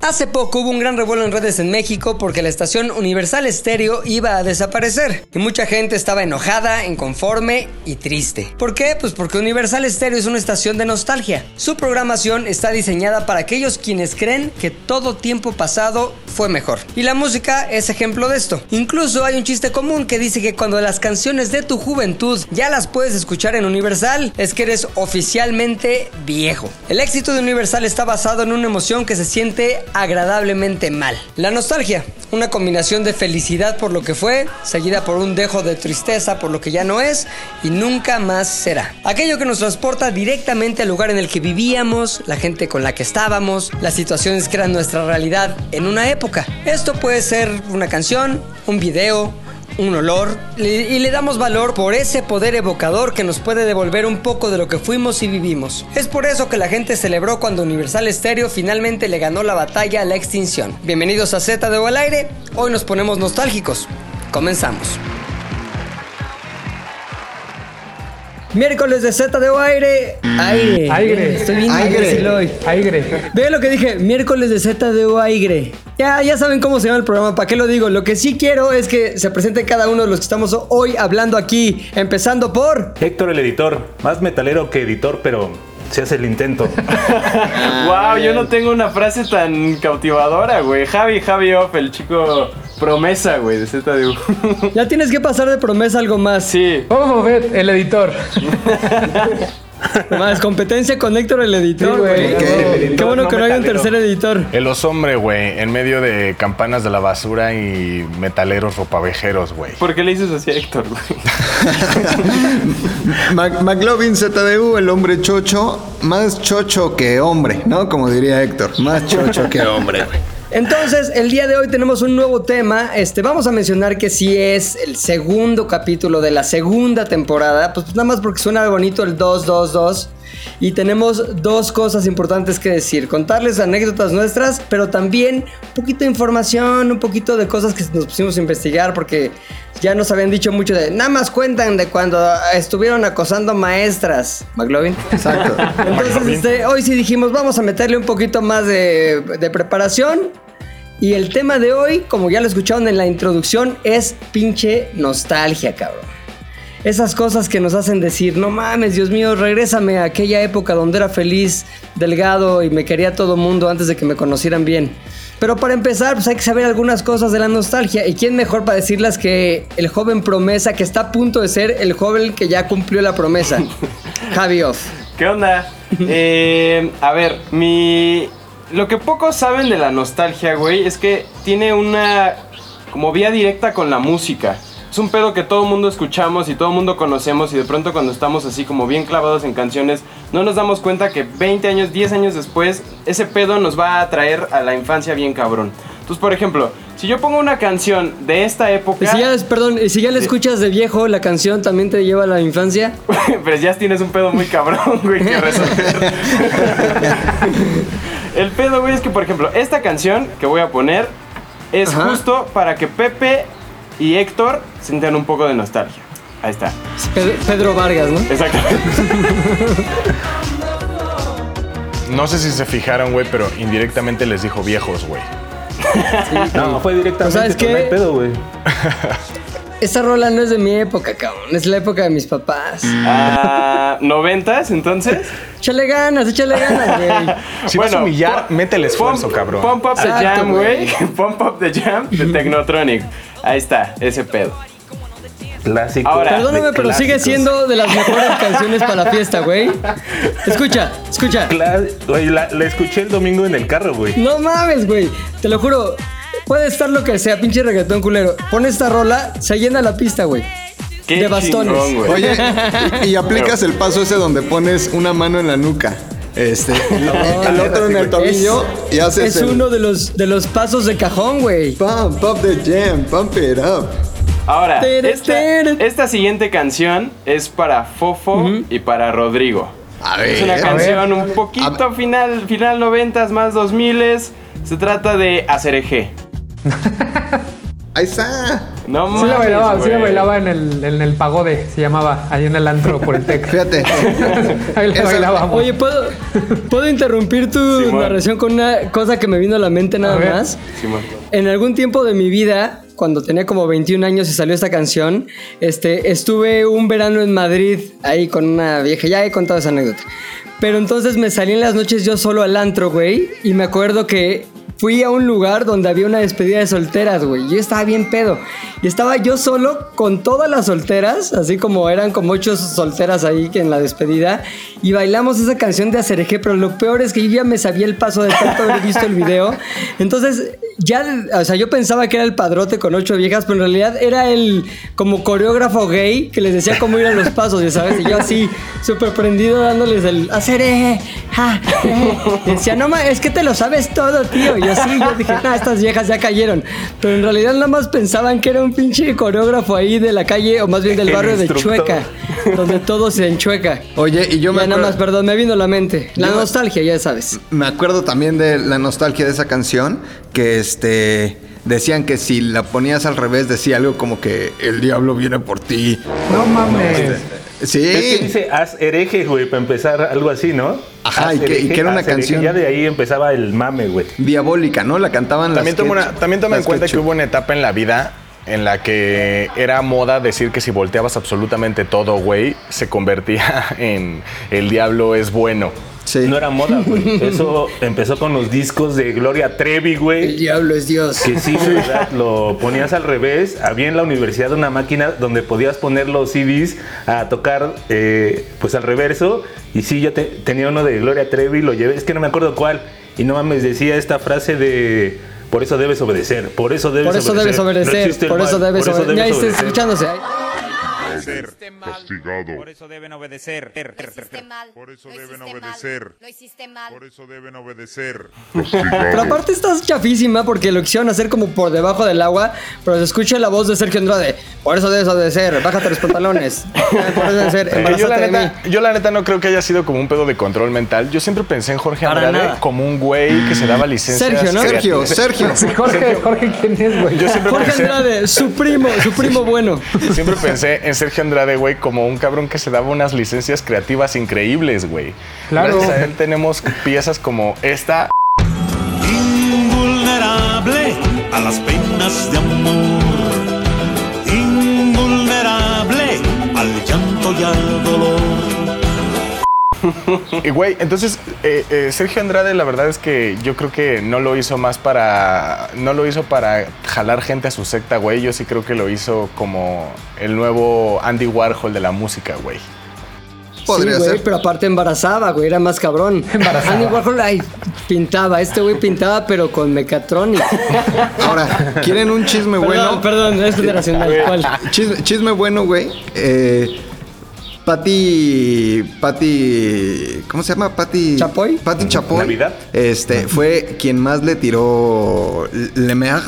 Hace poco hubo un gran revuelo en redes en México porque la estación Universal Estéreo iba a desaparecer y mucha gente estaba enojada, inconforme y triste. ¿Por qué? Pues porque Universal Estéreo es una estación de nostalgia. Su programación está diseñada para aquellos quienes creen que todo tiempo pasado fue mejor. Y la música es ejemplo de esto. Incluso hay un chiste común que dice que cuando las canciones de tu juventud ya las puedes escuchar en Universal, es que eres oficialmente viejo. El éxito de Universal está basado en una emoción que se siente agradablemente mal. La nostalgia, una combinación de felicidad por lo que fue, seguida por un dejo de tristeza por lo que ya no es y nunca más será. Aquello que nos transporta directamente al lugar en el que vivíamos, la gente con la que estábamos, las situaciones que eran nuestra realidad en una época. Esto puede ser una canción, un video, un olor y le damos valor por ese poder evocador que nos puede devolver un poco de lo que fuimos y vivimos. Es por eso que la gente celebró cuando Universal Stereo finalmente le ganó la batalla a la extinción. Bienvenidos a Z de O al aire, hoy nos ponemos nostálgicos. Comenzamos. Miércoles de Z de O aire. Aire. Aire. Estoy bien Aire. hoy. Aire. Ve lo que dije, miércoles de Z de O aire. Ya, ya saben cómo se llama el programa, ¿para qué lo digo? Lo que sí quiero es que se presente cada uno de los que estamos hoy hablando aquí, empezando por... Héctor el editor, más metalero que editor, pero se hace el intento. wow, yo no tengo una frase tan cautivadora, güey. Javi, Javi Off, el chico promesa, güey, de ZDU. Ya tienes que pasar de promesa a algo más. sí. Vamos a ver, el editor. Más competencia con Héctor el editor, güey. Qué- Qué, bueno no que no hay un tercer editor. El osombre, güey, en medio de campanas de la basura y metaleros ropavejeros, güey. ¿Por qué le dices así a Héctor, güey? McLovin ZDU, el hombre chocho, más chocho que hombre, ¿no? Como diría Héctor, más chocho que hombre. güey. Entonces, el día de hoy tenemos un nuevo tema. Este, vamos a mencionar que sí es el segundo capítulo de la segunda temporada. Pues nada más porque suena bonito el 222. Y tenemos dos cosas importantes que decir. Contarles anécdotas nuestras, pero también un poquito de información, un poquito de cosas que nos pusimos a investigar porque ya nos habían dicho mucho de... Nada más cuentan de cuando estuvieron acosando maestras. McLovin. Exacto. Entonces, este, hoy sí dijimos, vamos a meterle un poquito más de, de preparación. Y el tema de hoy, como ya lo escucharon en la introducción, es pinche nostalgia, cabrón. Esas cosas que nos hacen decir, no mames, Dios mío, regrésame a aquella época donde era feliz, delgado y me quería todo mundo antes de que me conocieran bien. Pero para empezar, pues hay que saber algunas cosas de la nostalgia. ¿Y quién mejor para decirlas que el joven promesa que está a punto de ser el joven que ya cumplió la promesa? Javi Off. ¿Qué onda? Eh, a ver, mi... Lo que pocos saben de la nostalgia, güey, es que tiene una como vía directa con la música. Es un pedo que todo el mundo escuchamos y todo el mundo conocemos y de pronto cuando estamos así como bien clavados en canciones, no nos damos cuenta que 20 años, 10 años después, ese pedo nos va a traer a la infancia bien cabrón. Entonces, por ejemplo, si yo pongo una canción de esta época... Y si ya, perdón, y si ya la escuchas de viejo, la canción también te lleva a la infancia. Pero ya tienes un pedo muy cabrón, güey, que resolver. El pedo, güey, es que, por ejemplo, esta canción que voy a poner es Ajá. justo para que Pepe y Héctor sientan un poco de nostalgia. Ahí está. Pedro, Pedro Vargas, ¿no? Exactamente. No sé si se fijaron, güey, pero indirectamente les dijo viejos, güey. No, fue directamente. ¿Sabes no hay qué? pedo, güey. Esa rola no es de mi época, cabrón. Es la época de mis papás. Ah, ¿Noventas, entonces? Échale ganas, échale ganas, güey. Si vas a humillar, mete el esfuerzo, pump- cabrón. Pump Up the Exacto, Jam, güey. Pump Up the Jam de Technotronic. Ahí está, ese pedo. Clásico. Ahora, Perdóname, pero sigue siendo de las mejores canciones para la fiesta, güey. Escucha, escucha. Cla- Güey, la, la escuché el domingo en el carro, güey. No mames, güey. Te lo juro. Puede estar lo que sea, pinche reggaetón culero. Pon esta rola, se llena la pista, güey. Qué De bastones. chingón, güey. Oye, y, y aplicas el paso ese donde pones una mano en la nuca. Este, el, el otro en el tobillo y haces Es el uno de los, de los pasos de cajón, güey. pump up the jam, pump it up. Ahora, Tere, esta, tere. esta siguiente canción es para Fofo y para Rodrigo. A Es una ver, canción a un poquito ver. final, final 90s más 2000s. Se trata de Acereje. Ahí está. No Sí la mames, bailaba, sí la bailaba en el, en el pagode, se llamaba, ahí en el antro por el tec. Fíjate. Ahí la Esa- bailábamos. Oye, ¿puedo, ¿puedo interrumpir tu narración con una cosa que me vino a la mente nada más? Simón. En algún tiempo de mi vida, cuando tenía como 21 años y salió esta canción, este, estuve un verano en Madrid ahí con una vieja. Ya he contado esa anécdota. Pero entonces me salí en las noches yo solo al antro, güey. Y me acuerdo que fui a un lugar donde había una despedida de solteras, güey. Yo estaba bien pedo. Y estaba yo solo con todas las solteras, así como eran como ocho solteras ahí que en la despedida. Y bailamos esa canción de Acerejé, pero lo peor es que yo ya me sabía el paso de tanto haber visto el video. Entonces, ya, o sea, yo pensaba que era el padrote con ocho viejas, pero en realidad era el como coreógrafo gay que les decía cómo ir a los pasos, ya sabes. Y yo así, súper prendido dándoles el Acerejé, ja, eh. Y decía, no, ma, es que te lo sabes todo, tío. Y así yo dije, nah, estas viejas ya cayeron. Pero en realidad nada más pensaban que era un pinche coreógrafo ahí de la calle, o más bien del El barrio de. Chueca, donde todo se enchueca. Oye, y yo me ya nada más, perdón, me vino a la mente. La nostalgia, ya sabes. Me acuerdo también de la nostalgia de esa canción, que este decían que si la ponías al revés decía algo como que el diablo viene por ti. No mames. Sí. Es que dice haz hereje, güey, para empezar algo así, ¿no? Ajá, y que- y que era una haz hereje. canción. Ya de ahí empezaba el mame, güey. Diabólica, ¿no? La cantaban También las una- también toma en cuenta que hubo una etapa en la vida en la que era moda decir que si volteabas absolutamente todo, güey, se convertía en el diablo es bueno. Sí. No era moda, güey. Eso empezó con los discos de Gloria Trevi, El güey. diablo es Dios. Que sí, verdad, lo ponías al revés. Había en la universidad una máquina donde podías poner los CDs a tocar eh, pues al reverso. Y sí, yo te- tenía uno de Gloria Trevi, lo llevé, es que no me acuerdo cuál. Y no mames, decía esta frase de por eso debes obedecer, por eso debes Por eso obedecer. debes obedecer, el por eso debes por eso obedecer. Ya debes está obedecer. castigado. Por eso deben obedecer. Por eso deben obedecer. Lo hiciste mal. Por eso deben obedecer. Pero aparte estás chafísima porque lo quisieron hacer como por debajo del agua, pero se escucha la voz de Sergio Andrade. Por eso debes obedecer, bájate los pantalones. Por eso debes ser, yo, la embarázate de mí. neta, yo la neta no creo que haya sido como un pedo de control mental. Yo siempre pensé en Jorge Para Andrade nada. como un güey que se daba licencias. Sergio, ¿no? Sergio. Sergio. Jorge, Jorge, ¿quién es, güey? Yo siempre Jorge pensé, Andrade, su primo, su primo bueno. siempre pensé en Sergio Andrade, güey, como un cabrón que se daba unas licencias creativas increíbles, güey. Claro. Gracias a él tenemos piezas como esta. Invulnerable a las penas de amor. Invulnerable al llanto y al dolor. Y güey, entonces eh, eh, Sergio Andrade, la verdad es que yo creo que no lo hizo más para. No lo hizo para jalar gente a su secta, güey. Yo sí creo que lo hizo como el nuevo Andy Warhol de la música, güey. Podría sí, güey, ser. pero aparte embarazaba, güey, era más cabrón. Andy Warhol, ay, pintaba, este güey pintaba, pero con Mechatronic. Ahora, ¿quieren un chisme Perdón, bueno? perdón, es generacional. ¿Cuál? Chisme, chisme bueno, güey. Eh, Pati. Pati. ¿Cómo se llama? Pati. ¿Chapoy? Pati Chapoy. Navidad. Este, fue quien más le tiró Le Mer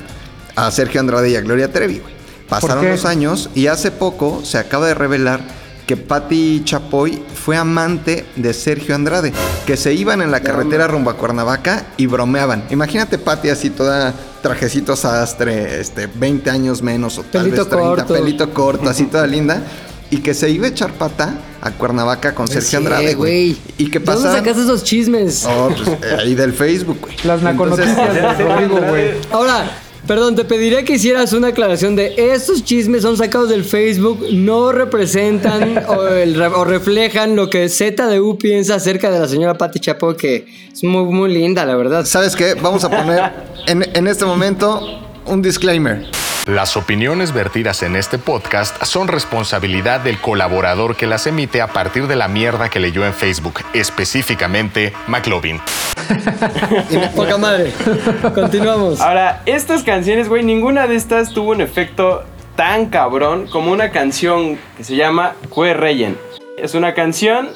a Sergio Andrade y a Gloria Trevi, güey. Pasaron los años y hace poco se acaba de revelar que Pati Chapoy fue amante de Sergio Andrade, que se iban en la carretera rumbo a Cuernavaca y bromeaban. Imagínate Pati así toda trajecito sastre, este, 20 años menos o tal Pelito vez 30, corto. pelito corto, así toda linda. Y que se iba a echar pata a Cuernavaca con Sergio Sí, Andrade, güey. Y que ¿De dónde sacaste esos chismes? Oh, pues eh, ahí del Facebook, güey. Las naconoticias Entonces, de Rodrigo, güey. Ahora, perdón, te pediría que hicieras una aclaración de estos chismes son sacados del Facebook, no representan o, el re- o reflejan lo que ZDU piensa acerca de la señora Patti Chapoy, que es muy, muy linda, la verdad. ¿Sabes qué? Vamos a poner en, en este momento un disclaimer. Las opiniones vertidas en este podcast son responsabilidad del colaborador que las emite a partir de la mierda que leyó en Facebook, específicamente McLovin. Poca madre. Continuamos. Ahora, estas canciones, güey, ninguna de estas tuvo un efecto tan cabrón como una canción que se llama Cue Reyen. Es una canción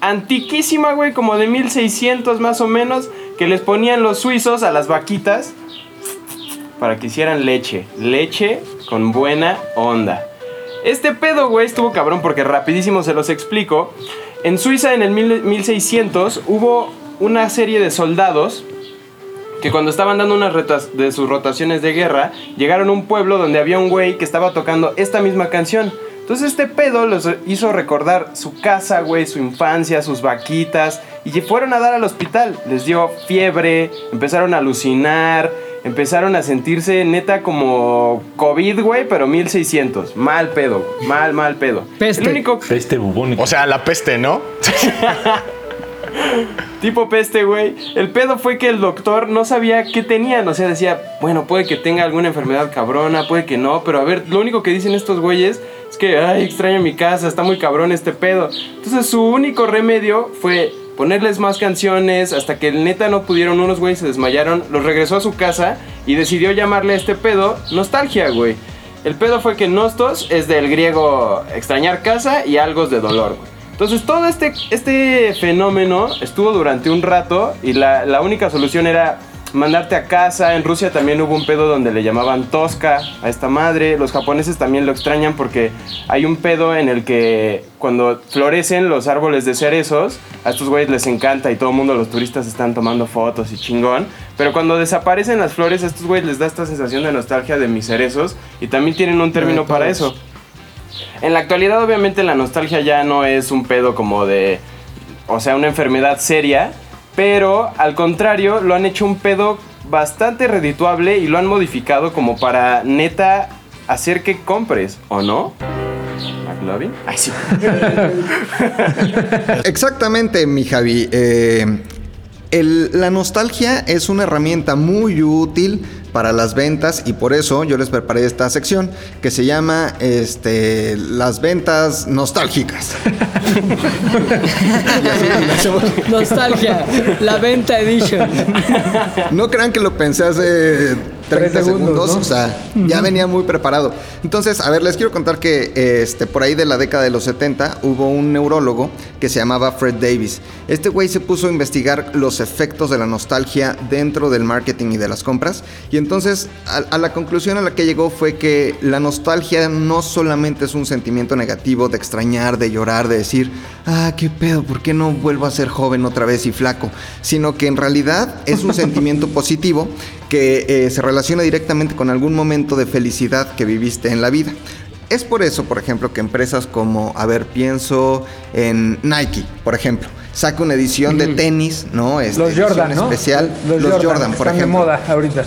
antiquísima, güey, como de 1600 más o menos, que les ponían los suizos a las vaquitas para que hicieran leche. Leche con buena onda. Este pedo, güey, estuvo cabrón porque rapidísimo se los explico. En Suiza en el mil- 1600 hubo una serie de soldados que cuando estaban dando unas retas de sus rotaciones de guerra, llegaron a un pueblo donde había un güey que estaba tocando esta misma canción. Entonces este pedo los hizo recordar su casa, güey, su infancia, sus vaquitas. Y fueron a dar al hospital. Les dio fiebre, empezaron a alucinar, empezaron a sentirse neta como COVID, güey, pero 1600. Mal pedo, mal, mal pedo. Peste. El único Este bubónico. O sea, la peste, ¿no? tipo peste, güey. El pedo fue que el doctor no sabía qué tenían. O sea, decía, bueno, puede que tenga alguna enfermedad cabrona, puede que no. Pero a ver, lo único que dicen estos güeyes es que, ay, extraño mi casa, está muy cabrón este pedo. Entonces su único remedio fue ponerles más canciones hasta que neta no pudieron. Unos güeyes se desmayaron, los regresó a su casa y decidió llamarle a este pedo nostalgia, güey. El pedo fue que nostos es del griego extrañar casa y algos de dolor, güey. Entonces todo este, este fenómeno estuvo durante un rato y la, la única solución era mandarte a casa. En Rusia también hubo un pedo donde le llamaban Tosca a esta madre. Los japoneses también lo extrañan porque hay un pedo en el que cuando florecen los árboles de cerezos, a estos güeyes les encanta y todo el mundo, los turistas están tomando fotos y chingón. Pero cuando desaparecen las flores, a estos güeyes les da esta sensación de nostalgia de mis cerezos y también tienen un término para eso. En la actualidad, obviamente, la nostalgia ya no es un pedo como de. O sea, una enfermedad seria. Pero al contrario, lo han hecho un pedo bastante redituable y lo han modificado como para neta hacer que compres, ¿o no? ¿McLovin? Ay, sí. Exactamente, mi Javi. Eh, el- la nostalgia es una herramienta muy útil para las ventas y por eso yo les preparé esta sección que se llama este, las ventas nostálgicas. Nostalgia, la venta edition. No crean que lo pensé hace 30 Tres segundos, segundos, ¿no? o sea, ya venía muy preparado. Entonces, a ver, les quiero contar que este, por ahí de la década de los 70 hubo un neurólogo que se llamaba Fred Davis. Este güey se puso a investigar los efectos de la nostalgia dentro del marketing y de las compras. Y entonces, a, a la conclusión a la que llegó fue que la nostalgia no solamente es un sentimiento negativo de extrañar, de llorar, de decir, ah, qué pedo, ¿por qué no vuelvo a ser joven otra vez y flaco? Sino que en realidad es un sentimiento positivo que eh, se relaciona directamente con algún momento de felicidad que viviste en la vida. Es por eso, por ejemplo, que empresas como, a ver, pienso en Nike, por ejemplo, saca una edición de tenis, ¿no? Este, Los Jordan, ¿no? especial, los, Jordan, por están ejemplo de moda ahorita.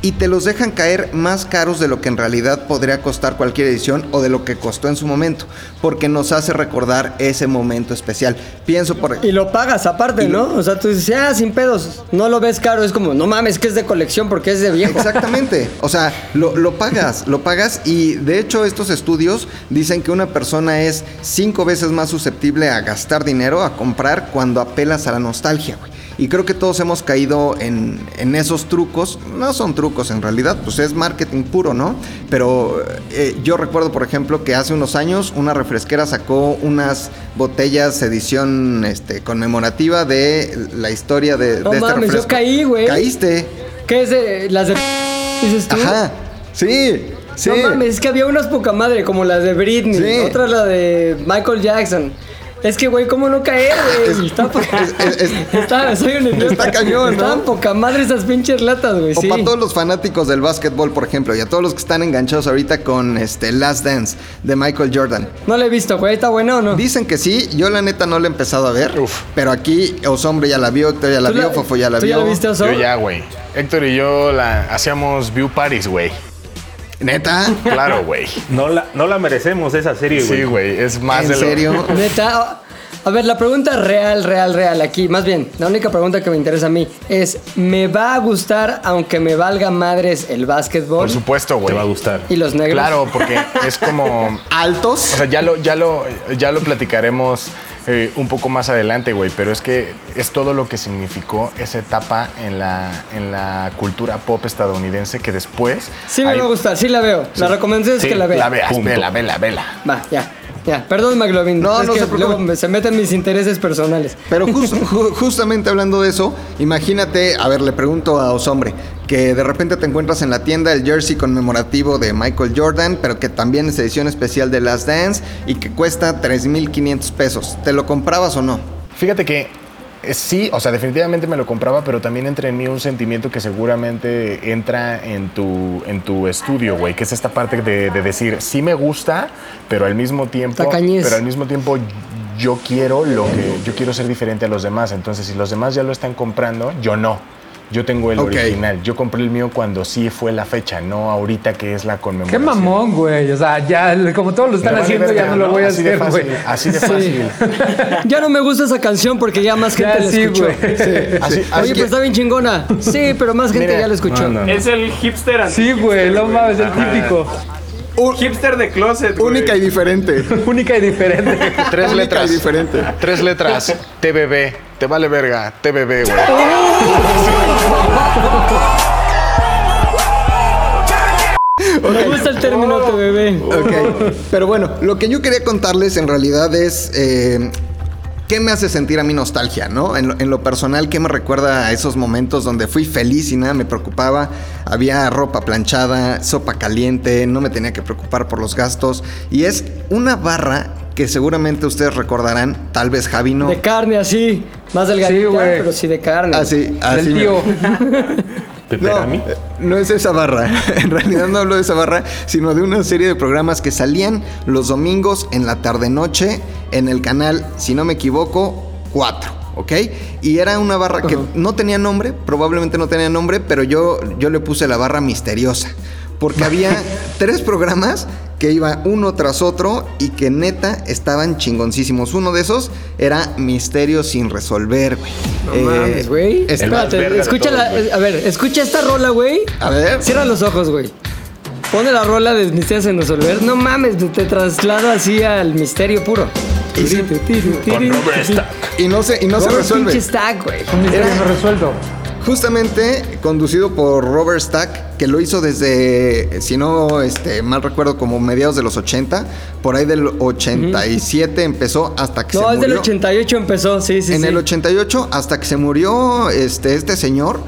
Y te los dejan caer más caros de lo que en realidad podría costar cualquier edición o de lo que costó en su momento, porque nos hace recordar ese momento especial. Pienso por Y lo pagas aparte, ¿no? O sea, tú dices, ah, sin pedos. No lo ves caro. Es como, no mames, que es de colección porque es de viejo. Exactamente, o sea, lo, lo pagas, lo pagas y de hecho estos estudios dicen que una persona es cinco veces más susceptible a gastar dinero, a comprar cuando apelas a la nostalgia, güey. Y creo que todos hemos caído en, en esos trucos. No son trucos en realidad, pues es marketing puro, ¿no? Pero eh, yo recuerdo, por ejemplo, que hace unos años una refresquera sacó unas botellas edición este, conmemorativa de la historia de, No de este mames, yo caí, güey. Caíste. ¿Qué es de las de dices tú? Ajá. Sí. Sí. No mames, es que había unas poca madre, como las de Britney, Sí. otra la de Michael Jackson. Es que, güey, ¿cómo no caer, güey? Está poca... es- es- Está- soy un idiota. Está cañón, ¿no? Estaban poca madre esas pinches latas, güey, O sí. para todos los fanáticos del básquetbol, por ejemplo, y a todos los que están enganchados ahorita con este Last Dance de Michael Jordan. No la he visto, güey, ¿está buena o no? Dicen que sí, yo la neta no la he empezado a ver. Uf. Pero aquí Osombre ya la vio, Héctor ya la ¿Tú vio, Fofo ya la ¿Tú vio. ya la viste, Oso? Yo ya, güey. Héctor y yo la hacíamos view parties, güey. ¿Neta? Claro, güey. No la, no la merecemos esa serie, güey. Sí, güey. Es más ¿En de lo- serio? Neta, a ver, la pregunta real, real, real aquí, más bien, la única pregunta que me interesa a mí es, ¿me va a gustar aunque me valga madres el básquetbol Por supuesto, Te güey. va a gustar. y los negros? Claro, porque es como. ¿Altos? O sea, ya lo, ya lo, ya lo platicaremos eh, un poco más adelante, güey. Pero es que es todo lo que significó esa etapa en la, en la cultura pop estadounidense que después. Sí me hay- va a gustar, sí la veo. La recomendación es Sí, que la vea. La veas, Punto. vela, vela, vela. Va, ya, ya. Perdón, McLovin. No, es no que se preocupe. luego se meten mis intereses personales. Pero jus- ju- justamente hablando de eso, imagínate, a ver, le pregunto a Osombre, que de repente te encuentras en la tienda el jersey conmemorativo de Michael Jordan, pero que también es edición especial de Last Dance y que cuesta 3.500 pesos. ¿Te lo comprabas o no? Fíjate que Eh, Sí, o sea, definitivamente me lo compraba, pero también entra en mí un sentimiento que seguramente entra en tu, en tu estudio, güey, que es esta parte de, de decir, sí me gusta, pero al mismo tiempo, Tacañez. pero al mismo tiempo yo quiero lo que yo quiero ser diferente a los demás. Entonces, si los demás ya lo están comprando, yo no. Yo tengo el Ok. original. Yo compré el mío cuando sí fue la fecha, no ahorita que es la Qué conmemoración. mamón, güey. O sea, ya, como todos lo están vale haciendo, ya no lo voy a Así de hacer, fácil, güey. Así de Sí. fácil. Ya no me gusta esa canción porque ya más gente Ya la sí, escuchó. güey. Así- así Oye, que- pues está bien chingona. Sí, pero más gente Mira, ya la escuchó. no, no, no. Es el hipster antiguo. Sí, güey, no mames, el típico. Hipster de closet, güey. Única y diferente. Única y diferente. Tres Única letras. y diferente. Tres letras. TBB. Te vale verga. TBB, güey. Me gusta el término TBB. Ok, pero bueno, lo que yo quería contarles en realidad es eh, qué me hace sentir a mí nostalgia, ¿no? En lo, en lo personal, qué me recuerda a esos momentos donde fui feliz y nada me preocupaba. Había ropa planchada, sopa caliente, no me tenía que preocupar por los gastos. Y es una barra que seguramente ustedes recordarán, tal vez Javi no. De carne así. Más delgadita, Sí, pero sí de carne. Así, así. Del tío. Peperami. eh, no es esa barra. En realidad no hablo de esa barra, sino de una serie de programas que salían los domingos en la tarde-noche en el canal, si no me equivoco, 4. ¿Ok? Y era una barra que no tenía nombre, probablemente no tenía nombre, pero yo, yo le puse la barra misteriosa. Porque había tres programas que iba uno tras otro y que neta estaban chingoncísimos. Uno de esos era Misterio sin resolver, güey. No Eh, mames, güey. es- El más Espérate, escucha todos, la- güey. A ver, escucha esta rola, güey. A ver. Cierra los ojos, güey. Pone la rola de Misterios en resolver. No mames, te traslado así al misterio puro. Y sí, Con Robert Stack. Y no se, y no se resuelve. pinche Stack, güey. Un misterio Era- no resuelto. Justamente conducido por Robert Stack, que lo hizo desde, si no este, mal recuerdo, como mediados de los 80. Por ahí del 87 empezó hasta que No, se es del murió. 88 empezó, sí, sí, en sí. el 88 hasta que se murió este, este señor,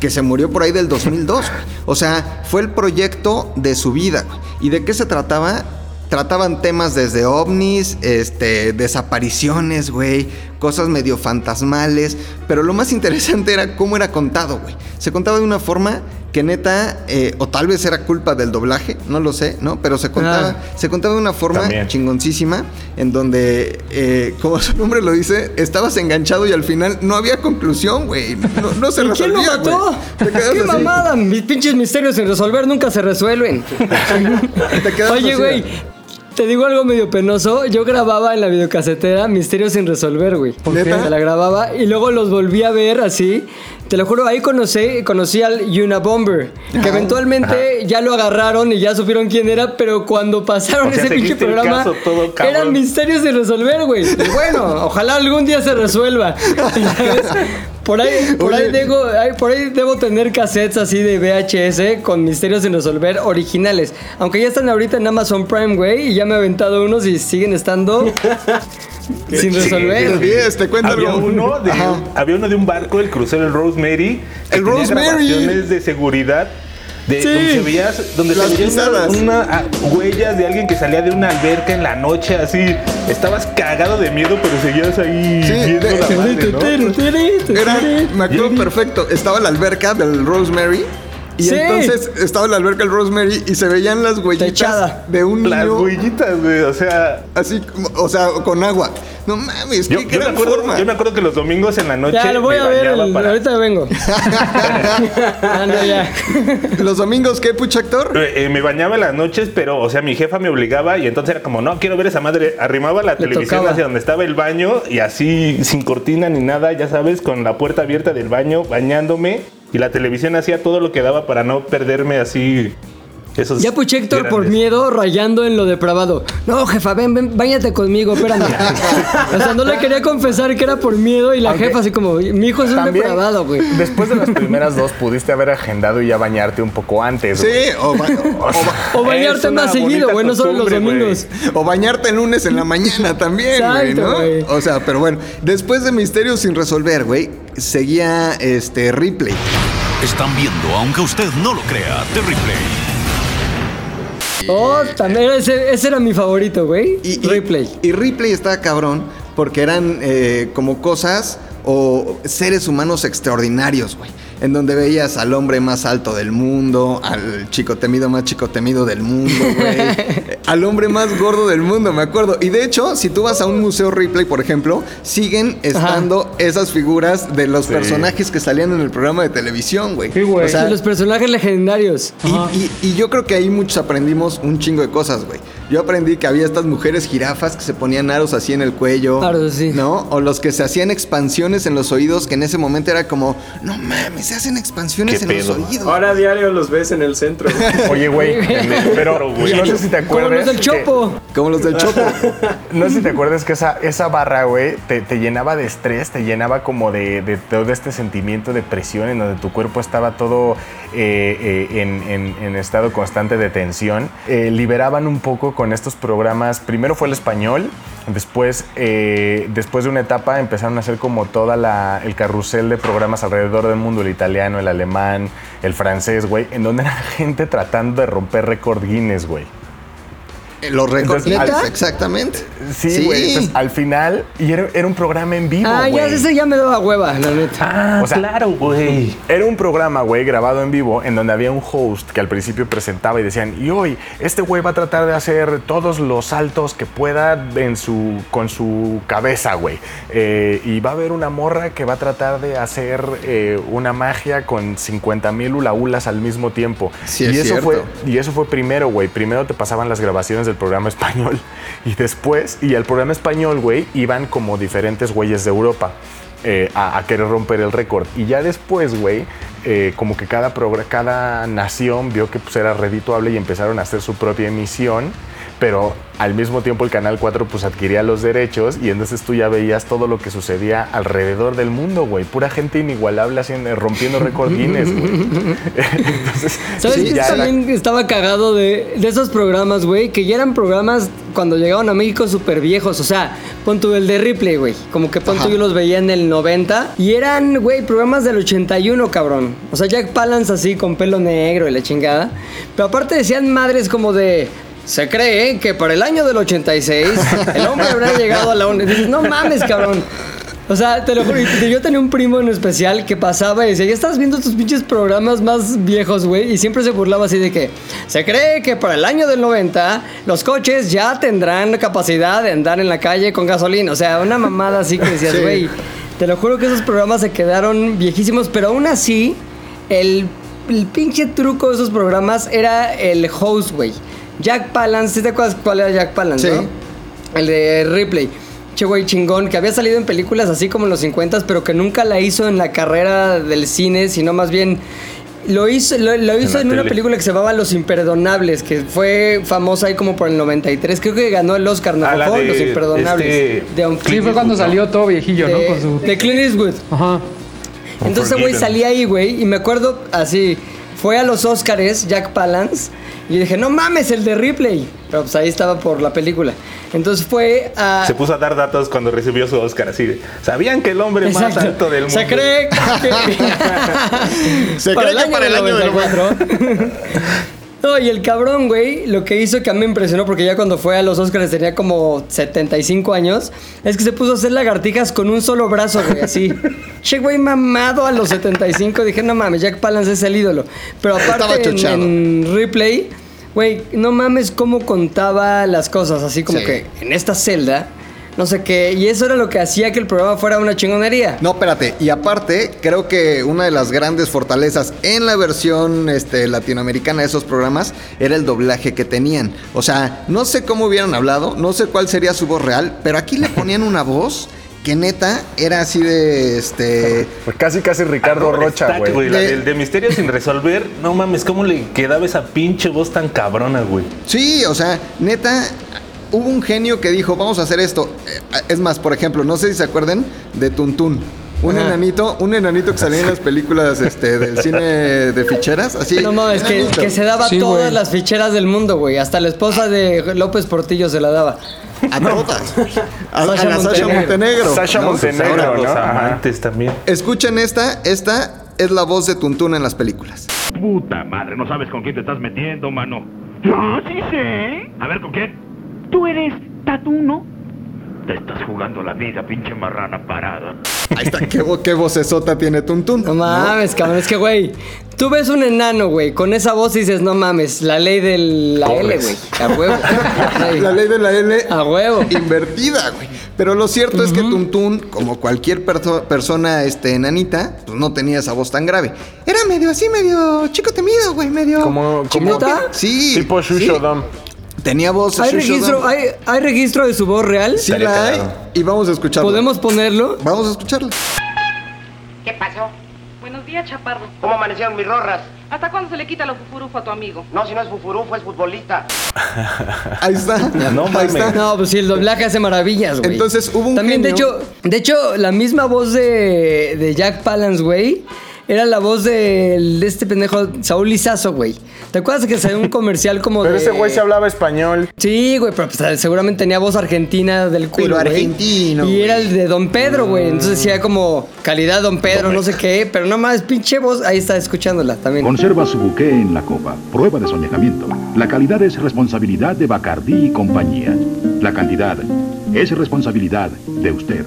que se murió por ahí del 2002. güey. O sea, fue el proyecto de su vida. ¿Y de qué se trataba? Trataban temas desde ovnis, este, desapariciones, güey, cosas medio fantasmales, pero lo más interesante era cómo era contado, güey. Se contaba de una forma que neta, eh, o tal vez era culpa del doblaje, no lo sé, ¿no? Pero se contaba, Ah. se contaba de una forma También. chingoncísima, en donde, eh, como su nombre lo dice, estabas enganchado y al final no había conclusión, güey. No, no se ¿Y quién lo resolvía, mató? güey. Te quedas ¡Qué así. mamada! Mis pinches misterios sin resolver nunca se resuelven. Te quedas Oye, güey, te digo algo medio penoso. Yo grababa en la videocasetera Misterios sin resolver, güey. ¿Neta? Se la grababa y luego los volví a ver así. Te lo juro, ahí conocí, conocí al Unabomber, que eventualmente ya lo agarraron y ya supieron quién era, pero cuando pasaron O sea, ese pinche programa, todo eran misterios sin resolver, güey. Y bueno, ojalá algún día se resuelva. ¿Sabes? Por ahí, por, ahí debo, por ahí debo tener cassettes así de VHS con misterios sin resolver originales. Aunque ya están ahorita en Amazon Prime, güey, y ya me he aventado unos y siguen estando sin resolver. Sí, este, cuenta Había algo. uno, de, había uno de un barco, el crucero el Rosemary. que El tenía Rosemary. grabaciones de seguridad. De, Sí. donde se veías, donde Las pisadas. una, una- ah, huellas de alguien que salía de una alberca en la noche, así. Estabas cagado de miedo, pero seguías ahí Sí, viendo de- la madre, ¿no? Era, me acuerdo perfecto, estaba la alberca del Rosemary. Y Sí. entonces estaba la alberca del Rosemary y se veían las huellitas Techada. de un Las niño huellitas, güey, o sea. así, o sea, con agua. No mames, Yo, qué yo me acuerdo, forma. yo me acuerdo que los domingos en la noche Ya, lo voy a ver. el- para- Ahorita vengo. No, ya. Los domingos, ¿qué, pucha actor? Eh, eh, me bañaba en las noches, pero, o sea, mi jefa me obligaba y entonces era como, no, quiero ver esa madre. Arrimaba la televisión tocaba. hacia donde estaba el baño y así, sin cortina ni nada, ya sabes, con la puerta abierta del baño, bañándome. Y la televisión hacía todo lo que daba para no perderme así esos... Ya puché Héctor por miedo rayando en lo depravado. No, jefa, ven, ven, bañate conmigo, espérame. o sea, no le quería confesar que era por miedo y la Aunque- jefa así como, mi hijo es un depravado, güey. después de las primeras dos, pudiste haber agendado y ya bañarte un poco antes. Sí, güey. o, ba- o ba- O bañarte más seguido, güey, no solo los domingos. o bañarte el lunes en la mañana también, güey, ¿no? O sea, pero bueno, después de Misterios sin resolver, güey, seguía este Ripley. Están viendo, aunque usted no lo crea, The Replay. Oh, también ese, ese era mi favorito, güey. Y, y- Replay. Y Ripley estaba cabrón porque eran eh, como cosas o seres humanos extraordinarios, güey. En donde veías al hombre más alto del mundo, al chico temido más chico temido del mundo, güey. al hombre más gordo del mundo, me acuerdo. Y de hecho, si tú vas a un museo Ripley, por ejemplo, siguen estando esas figuras de los personajes que salían en el programa de televisión, güey. Sí, güey. O sea, De los personajes legendarios. y, y- y yo creo que ahí muchos aprendimos un chingo de cosas, güey. Yo aprendí que había estas mujeres jirafas que se ponían aros así en el cuello. Aros, sí. ¿No? O los que se hacían expansiones en los oídos, que en ese momento era como, no mames, se hacen expansiones ¿Qué en pedo? los oídos. Ahora a diario los ves en el centro. Oye, güey, pero güey. no sé si te Como acuerdas. los del que- Chopo. Como los del Chopo. No sé si te acuerdas que esa, esa barra, güey, te, te llenaba de estrés, te llenaba como de, de todo este sentimiento de presión en donde tu cuerpo estaba todo eh, eh, en, en- en estado constante de tensión. Eh, liberaban un poco con estos programas. Primero fue el español, después, eh, después de una etapa empezaron a hacer como toda la, el carrusel de programas alrededor del mundo, el italiano, el alemán, el francés, güey, en donde era gente tratando de romper récord Guinness, güey. Los récords. Entonces, ¿Neta? Exactamente. Sí, güey. Entonces, al final, y era, era un programa en vivo, Ah, ya ese ya me daba hueva, la neta. Ah, O sea, claro, güey. Era un programa, güey, grabado en vivo, en donde había un host que al principio presentaba y decían, y hoy, este güey va a tratar de hacer todos los saltos que pueda en su, con su cabeza, güey. Eh, y va a haber una morra que va a tratar de hacer eh, una magia con 50 mil hulahulas al mismo tiempo. Sí, y, es eso cierto. fue, y eso fue primero, güey. Primero te pasaban las grabaciones programa español. Y después, y al programa español, güey, iban como diferentes güeyes de Europa. eh, a, querer romper el récord. Y ya después, güey, eh, como que cada, cada nación vio que pues, era redituable y empezaron a hacer su propia emisión. Pero al mismo tiempo el Canal 4 pues adquiría los derechos y entonces tú ya veías todo lo que sucedía alrededor del mundo, güey. Pura gente inigualable haciendo, rompiendo récord Guinness, güey. Entonces, ¿Sabes sí, ya era- también estaba cagado de, de esos programas, güey? Que ya eran programas cuando llegaban a México súper viejos. O sea, pon tú el de Ripley, güey. Como que pon tú yo los veía en el 90. Y eran, güey, programas del 81, cabrón. O sea, Jack Palance así con pelo negro y la chingada. Pero aparte decían madres como de... Se cree que para el año del 86 el hombre habrá llegado a la ONU. Dices, no mames, cabrón. O sea, te lo juro, yo tenía un primo en especial que pasaba y decía, ya estás viendo tus pinches programas más viejos, güey, y siempre se burlaba así de que se cree que para el año del 90 los coches ya tendrán capacidad de andar en la calle con gasolina. O sea, una mamada así que decías, Sí. güey, te lo juro que esos programas se quedaron viejísimos, pero aún así, el, el pinche truco de esos programas era el host, güey. Jack Palance, ¿sí te acuerdas cuál era Jack Palance? Sí. no? El de Ripley. Che, güey, chingón, que había salido en películas así como en los 50, pero que nunca la hizo en la carrera del cine, sino más bien lo hizo, lo, lo hizo en, una tele. película que se llamaba Los Imperdonables, que fue famosa ahí como por el 93. Creo que ganó el Oscar, ¿no? Ah, de Los Imperdonables. este- de, un- Sí, fue cuando salió todo viejillo, ¿no? de- Con su... de Clint Eastwood. Ajá. Entonces, güey, salí ahí, güey, y me acuerdo así, fue a los Oscars, Jack Palance, y dije, no mames, el de Ripley. Pero pues ahí estaba por la película. Entonces fue a... Se puso a dar datos cuando recibió su Oscar, así de, ¿sabían que el hombre más alto del mundo? Se cree que... Se cree que para el año del 94. No, y el cabrón, güey, lo que hizo que a mí me impresionó, porque ya cuando fue a los Oscars tenía como 75 años, es que se puso a hacer lagartijas con un solo brazo, güey, así. Che, güey, mamado a los 75. Dije, no mames, Jack Palance es el ídolo. Pero aparte, en, replay, güey, no mames cómo contaba las cosas, así como Sí. que en esta celda, no sé qué, y eso era lo que hacía que el programa fuera una chingonería. No, espérate. Y aparte, creo que una de las grandes fortalezas en la versión este, latinoamericana de esos programas era el doblaje que tenían. O sea, no sé cómo hubieran hablado, no sé cuál sería su voz real, pero aquí le ponían una voz que neta era así de este. Pues casi, casi Ricardo Rocha, güey. De- de Misterio sin resolver, no mames, ¿cómo le quedaba esa pinche voz tan cabrona, güey? Sí, o sea, neta. Hubo un genio que dijo, vamos a hacer esto. Eh, Es más, por ejemplo, no sé si se acuerdan de Tuntún. Un Ajá. enanito, un enanito que salía en las películas este, del cine de ficheras, así. No mames, que, se daba Sí, todas las ficheras del mundo, güey. Hasta la esposa de López Portillo se la daba. A todas. A, a Sasha la Sasha Montenegro. Montenegro. Sasha ¿no? Montenegro. ¿no? los Ajá. amantes también. Escuchen esta, esta es la voz de Tuntún en las películas. Puta madre, no sabes con quién te estás metiendo, mano. No, sí sé. A ver, ¿con quién? Tú eres Tatuno. Te estás jugando la vida, pinche marrana parada. Ahí está, qué, vo- qué vocesota tiene Tuntún. No mames, cabrón. Es que, güey, tú ves un enano, güey, con esa voz y dices, no mames, la ley de la L, güey. A huevo. La ley de la L A huevo. invertida, güey. Pero lo cierto es que Tuntún, como cualquier perso- persona este, enanita, pues no tenía esa voz tan grave. Era medio así, medio chico temido, güey, medio... Como, como. Sí. tipo sí. Tenía voz... ¿Hay registro, hay, ¿Hay registro de su voz real? Sí la hay. Y vamos a escucharla. ¿Podemos ponerlo? Vamos a escucharla. ¿Qué pasó? Buenos días, Chaparro. ¿Cómo amanecieron mis rorras? ¿Hasta cuándo se le quita lo fufurufo a tu amigo? No, si no es fufurufo, es futbolista. Ahí está. No Ahí mames. está. No, pues sí, el doblaje hace maravillas, güey. Entonces, hubo un También, de hecho, de hecho, la misma voz de, de Jack Palance, güey, era la voz de este pendejo Saúl Lizazo, güey. ¿Te acuerdas que salió un comercial como Pero de... ese güey se hablaba español. Sí, güey, pero pues, seguramente tenía voz argentina del culo, Pero güey. argentino, Y güey. era el de Don Pedro, güey. Entonces decía como calidad Don Pedro, no sé qué. Pero no más, pinche voz. Ahí está escuchándola también. Conserva su buque en la copa. Prueba de soñejamiento. La calidad es responsabilidad de Bacardí y compañía. La cantidad es responsabilidad de usted.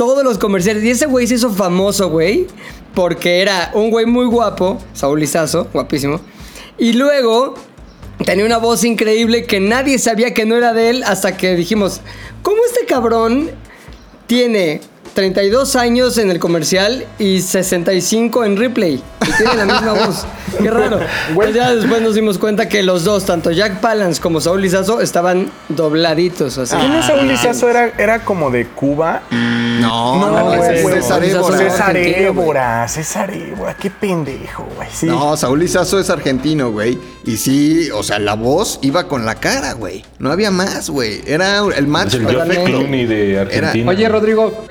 Todos los comerciales. Y ese güey se hizo famoso, güey. Porque era un güey muy guapo. Saúl Lizazo, guapísimo. Y luego tenía una voz increíble que nadie sabía que no era de él. Hasta que dijimos, ¿cómo este cabrón tiene 32 años en el comercial y 65 en replay? Y tiene la misma voz. Qué raro. Pues ya después nos dimos cuenta que los dos, tanto Jack Palance como Saúl Lizazo, estaban dobladitos. Así. ¿Quién es Saúl Lizazo? Era, era como de Cuba. No, No, no, güey. César Évora. no. César. Évora, César Évora, qué pendejo, güey. Sí. No, Saúl Lizazo es argentino, güey. Y sí, o sea, la voz iba con la cara, güey. No había más, güey. Era el match Es el. Clooney de Argentina. Oye, Rodrigo,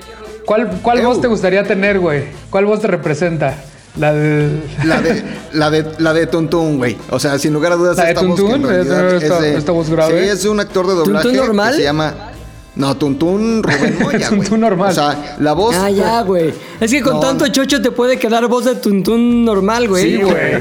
¿cuál, cuál voz te gustaría tener, güey? ¿Cuál voz te representa? La de... La de, la de, la de Tuntún, güey. O sea, sin lugar a dudas, ¿La de esta voz que en Tuntún? realidad ¿Es- esta- de- esta voz grave? Sí, es un actor de doblaje ¿Tuntún normal? que se llama... No, Tuntún Rubén Moya, güey. Tuntún normal. O sea, la voz... Ah, ya, güey. Es que con No, tanto chocho te puede quedar voz de tuntún normal, güey. Sí, güey.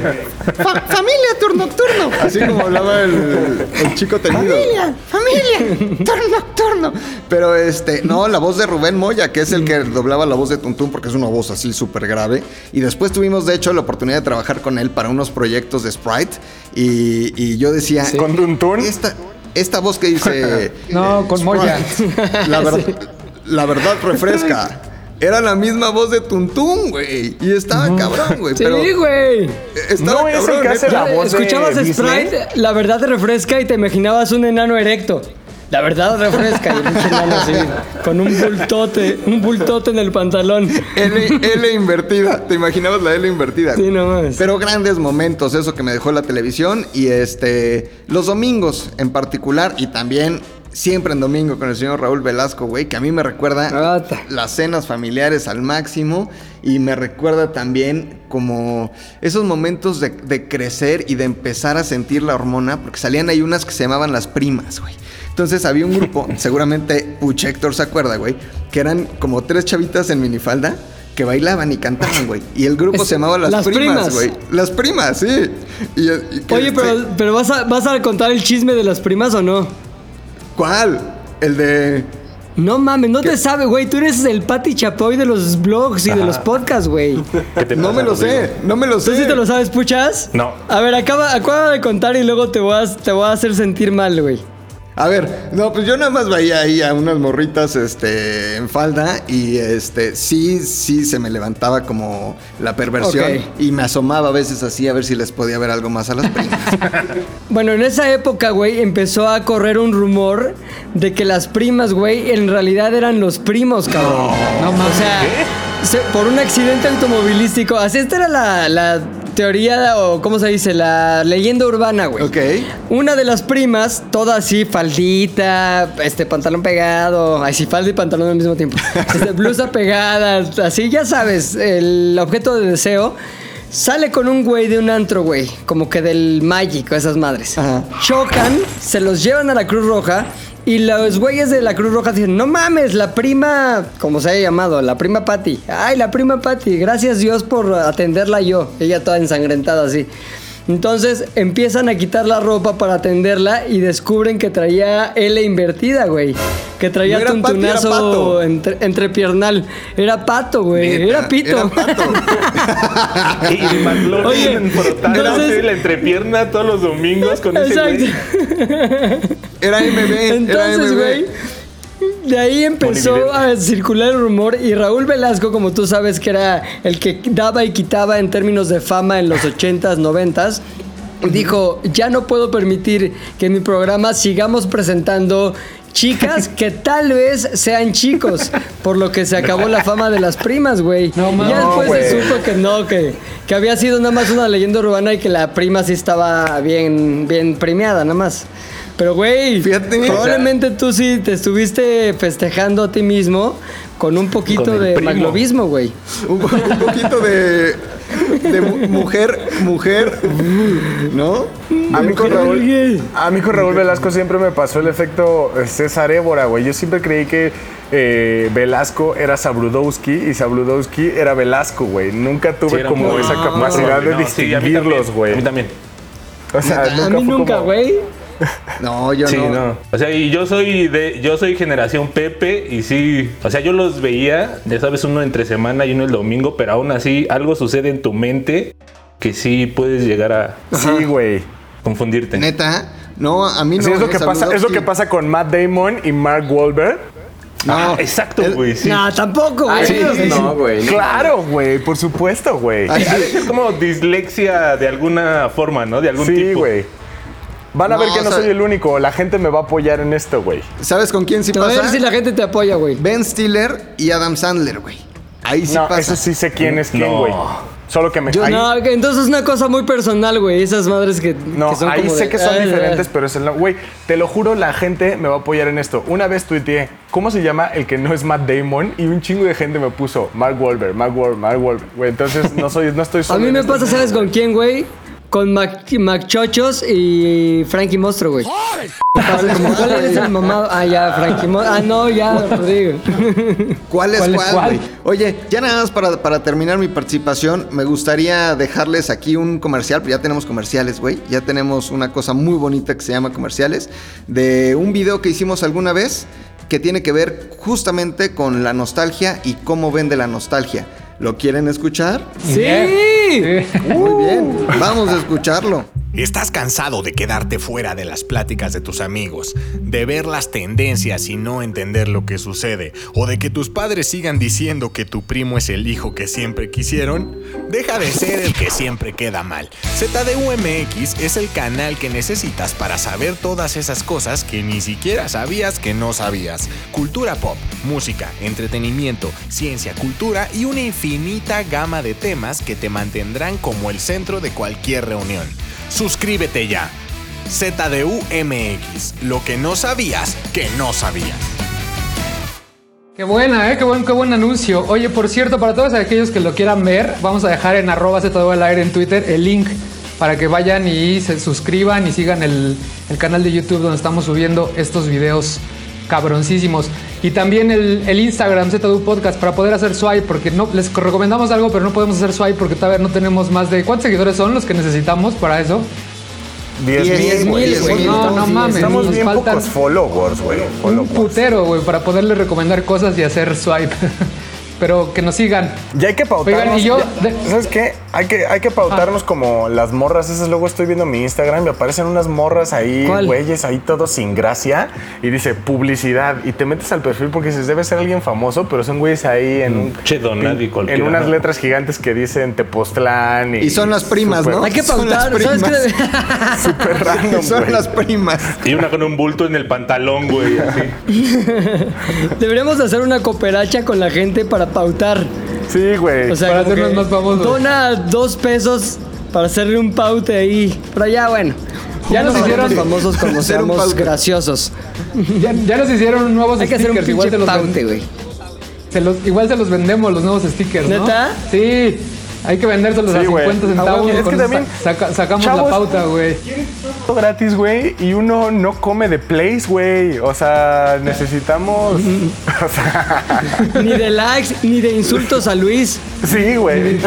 Fa- familia, turno nocturno. Así como hablaba el, el chico tenido. Familia, familia, turno nocturno. Pero este, no, la voz de Rubén Moya, que es el que doblaba la voz de Tuntún, porque es una voz así súper grave. Y después tuvimos, de hecho, la oportunidad de trabajar con él para unos proyectos de Sprite. Y, y yo decía. ¿Con Tuntún? Esta, esta voz que dice. No, con Moya. La, ver- la verdad refresca. Era la misma voz de Tuntún, güey. Y estaba cabrón, güey. Sí, güey. Estaba No es el cabrón, que ¿eh? hace la voz de Escuchabas Disney. Sprite, la verdad te refresca y te imaginabas un enano erecto. La verdad refresca y enano así, con un bultote, un bultote en el pantalón. L, L invertida. ¿Te imaginabas la L invertida? Sí, no mames. Pero grandes momentos, eso que me dejó la televisión. Y este. Los domingos en particular. Y también. Siempre en domingo con el señor Raúl Velasco, güey, que a mí me recuerda Ata. las cenas familiares al máximo y me recuerda también como esos momentos de, de crecer y de empezar a sentir la hormona, porque salían ahí unas que se llamaban las primas, güey. Entonces había un grupo, seguramente Puch Héctor se acuerda, güey, que eran como tres chavitas en minifalda que bailaban y cantaban, güey. Y el grupo Es- se llamaba Las, Las Primas, Primas. güey. Las Primas, sí. Y- y que Oye, este- pero, pero ¿vas, a, ¿vas a contar el chisme de las primas o no? ¿Cuál? El de... No mames, no te sabe, güey. Tú eres el Pati Chapoy de los blogs y de los podcasts, güey. ¿Qué te No me lo sé, no me lo ¿Tú sé. sí te lo sabes, puchas? No. A ver, acaba, acaba de contar y luego te voy a, te voy a hacer sentir mal, güey. A ver, no, pues yo nada más veía ahí a unas morritas este, en falda y este, sí, sí se me levantaba como la perversión y me asomaba a veces así a ver si les podía ver algo más a las primas. Bueno, en esa época, güey, empezó a correr un rumor de que las primas, güey, en realidad eran los primos, cabrón. No, O sea, se- por un accidente automovilístico. Así esta era la, la teoría, o ¿cómo se dice? La leyenda urbana, güey. ok. Una de las primas, toda así, faldita, este pantalón pegado, así falda y pantalón al mismo tiempo. Este, blusa pegada, así, ya sabes, el objeto de deseo. Sale con un güey de un antro, güey, como que del Magic o esas madres. Ajá. Chocan, se los llevan a la Cruz Roja y los güeyes de la Cruz Roja dicen, no mames, la prima, como se haya llamado, la prima Patty. Ay, la prima Patty, gracias Dios por atenderla yo. Ella toda ensangrentada así. Entonces empiezan a quitar la ropa para tenderla y descubren que traía L invertida, güey. Que traía No tuntunazo Pato. entre, entrepiernal. Era pato, güey. Neta, Era pito. Era pato. Y Oye, entonces- la entrepierna todos los domingos con ese güey. Exacto. Era MB. era Entonces, MB. güey, de ahí empezó a circular el rumor y Raúl Velasco, como tú sabes que era el que daba y quitaba en términos de fama en los 80s, 90s, dijo, ya no puedo permitir que en mi programa sigamos presentando chicas que tal vez sean chicos, por lo que se acabó la fama de las primas, güey. No, y ya después se supo que no, que, que había sido nada más una leyenda urbana y que la prima sí estaba bien, bien premiada, nada más. Pero, güey, Fíjate. probablemente tú sí te estuviste festejando a ti mismo con un poquito Con de primo. maglovismo, güey. Un, un poquito de, de mu- mujer, mujer, ¿no? A mí, con. Raúl, a mí con Raúl Velasco siempre me pasó el efecto eh, César Évora, güey. Yo siempre creí que eh, Velasco era Sabrudowski y Sabrudowski era Velasco, güey. Nunca tuve Sí, como muy- esa capacidad de probable, no, sí, a mí distinguirlos, también, güey. A mí también. O sea, A mí nunca, como- güey. No, yo Sí, no. no. O sea, y yo soy de, yo soy generación Pepe y sí, o sea, yo los veía, ya sabes, uno entre semana y uno el domingo, pero aún así algo sucede en tu mente que sí puedes llegar a Sí, güey. confundirte. Neta, no, a mí no. Sí, es lo que pasa, es lo que pasa con Matt Damon y Mark Wahlberg. No, Ah, exacto, güey, sí. No, tampoco, güey. Sí, no, güey. no. Claro, güey, por supuesto, güey. Ay, Ha de ser como dislexia de alguna forma, ¿no? De algún Sí, tipo. güey. Van a No, ver que no o sea- soy el único. La gente me va a apoyar en esto, güey. ¿Sabes con quién sí A ver pasa? si la gente te apoya, güey. Ben Stiller y Adam Sandler, güey. Ahí sí no, pasa. eso sí sé quién es quién, No. güey. Solo que me... Yo- ahí- no, entonces es una cosa muy personal, güey. Esas madres que, No, que son ahí como sé de- que son diferentes, pero es el... no- Güey, te lo juro, la gente me va a apoyar en esto. Una vez tuiteé, ¿cómo se llama el que no es Matt Damon? Y un chingo de gente me puso Mark Wahlberg, Mark Wahlberg, Mark Wahlberg. Güey, entonces no, soy, no estoy A solo mí en me pasa, ¿sabes con quién, güey? Con Mac, Chochos y Frankie Mostro, güey. ¿Cuál eres el mamado? Ah, ya, Frankie Mostro. Ah, no, ya, Rodrigo. ¿Cuál es ¿Cuál es cuál, cuál? güey? Oye, ya nada más para, para terminar mi participación, me gustaría dejarles aquí un comercial, pero ya tenemos comerciales, güey. Ya tenemos una cosa muy bonita que se llama comerciales, de un video que hicimos alguna vez que tiene que ver justamente con la nostalgia y cómo vende la nostalgia. ¿Lo quieren escuchar? ¡Sí! Muy bien, vamos a escucharlo. ¿Estás cansado de quedarte fuera de las pláticas de tus amigos, de ver las tendencias y no entender lo que sucede, o de que tus padres sigan diciendo que tu primo es el hijo que siempre quisieron? Deja de ser el que siempre queda mal. ZDUMX es el canal que necesitas para saber todas esas cosas que ni siquiera sabías que no sabías. Cultura pop, música, entretenimiento, ciencia, cultura y una infinita gama de temas que te mantendrán como el centro de cualquier reunión. Suscríbete ya. ZDUMX, lo que no sabías que no sabías. Qué buena, ¿eh? Qué buen, qué buen anuncio. Oye, por cierto, para todos aquellos que lo quieran ver, vamos a dejar en arroba al aire en Twitter el link para que vayan y se suscriban y sigan el, el canal de YouTube donde estamos subiendo estos videos cabroncísimos. Y también el, el Instagram ZDU Podcast para poder hacer swipe, porque no les recomendamos algo, pero no podemos hacer swipe porque todavía no tenemos más de... ¿Cuántos seguidores son los que necesitamos para eso? 10 Diez mil, güey. mil, güey. No, no mames. Estamos nos bien faltan pocos followers, güey. un putero, güey, para poderle recomendar cosas y hacer swipe. Pero que nos sigan. Ya hay que. Oigan, y yo- ¿Sabes qué? Hay que, hay que pautarnos como las morras esas. Luego estoy viendo mi Instagram y me aparecen unas morras ahí, ¿Cuál? güeyes, ahí todos sin gracia. Y dice publicidad. Y te metes al perfil porque dices, debe ser alguien famoso, pero son güeyes ahí en un. Che, don nadie en unas ¿no? letras gigantes que dicen Tepoztlán. Y, Y son las primas, ¿no? Hay que pautar. ¿Sabes primas. qué? Súper random, Son güey. las primas. Y una con un bulto en el pantalón, güey, así. Deberíamos hacer una cooperacha con la gente para pautar. Sí, güey. O sea, Para como hacernos más famosos. Dona dos pesos para hacerle un paute ahí. Pero ya, bueno. Ya nos hicieron- hicieron famosos un seamos graciosos. Ya, ya nos hicieron nuevos Hay que hacer un stickers. igual, paute, güey. se los, igual se los vendemos, los nuevos stickers, ¿no? ¿Neta? Sí. Hay que vendérselos a Sí, güey. 50 Ah, centavos. es que también, saca- sacamos chavos, la pauta, güey. Todo gratis, güey, y uno no come de place, güey. O sea, necesitamos. O sea, Ni de likes, ni de insultos a Luis. sí, güey.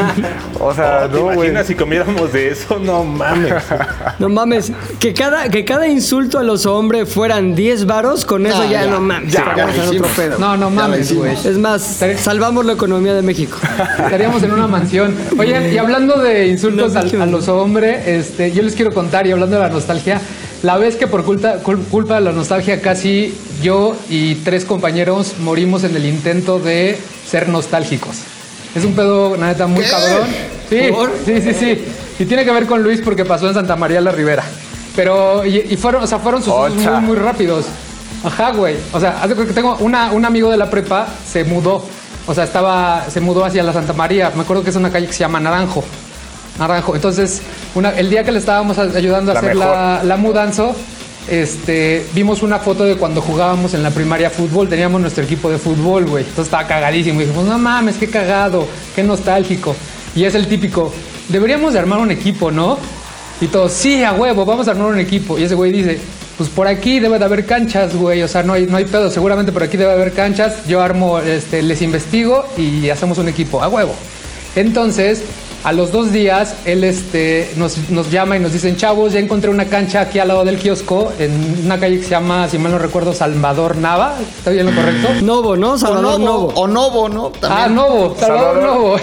O sea, Oh, ¿Te no, güey. imaginas si comiéramos de eso? No mames. No mames, que cada, que cada insulto a los hombres fueran 10 varos, con eso Ah, ya, ya. no mames. Ya, ya otro pedo. No, no mames, güey. Es más, salvamos la economía de México. Estaríamos en una mansión. Oigan, y hablando de insultos No, a, los hombres, este, yo les quiero contar, y hablando de la nostalgia, la vez que por culpa, cul- culpa de la nostalgia casi yo y tres compañeros morimos en el intento de ser nostálgicos. Es un pedo, la neta, muy ¿Qué? cabrón. Sí, ¿Por? sí, sí, sí. Y tiene que ver con Luis porque pasó en Santa María la Ribera. Pero, y, y fueron, o sea, fueron Ocha. muy, muy rápidos. Ajá, güey. O sea, cuenta que tengo una, un amigo de la prepa, se mudó. O sea, estaba, se mudó hacia la Santa María. Me acuerdo que es una calle que se llama Naranjo. Naranjo. Entonces, una- el día que le estábamos ayudando a La hacer la, mudanza, este, vimos una foto de cuando jugábamos en la primaria fútbol. Teníamos nuestro equipo de fútbol, güey. Entonces estaba cagadísimo. Y dijimos, no mames, qué cagado, qué nostálgico. Y es el típico, deberíamos de armar un equipo, ¿no? Y todos, sí, a huevo, vamos a armar un equipo. Y ese güey dice, pues por aquí debe de haber canchas, güey. O sea, no hay, no hay pedo, seguramente por aquí debe haber canchas. Yo armo, este, les investigo y hacemos un equipo, a huevo. Entonces, a los dos días, él este, nos, nos llama y nos dicen, chavos, ya encontré una cancha aquí al lado del kiosco, en una calle que se llama, si mal no recuerdo, Salvador Nava. ¿Está bien lo correcto? Novo, ¿no? O Salvador Novo, Novo. o Novo, ¿no? También. Ah, Novo, Salvador, Salvador.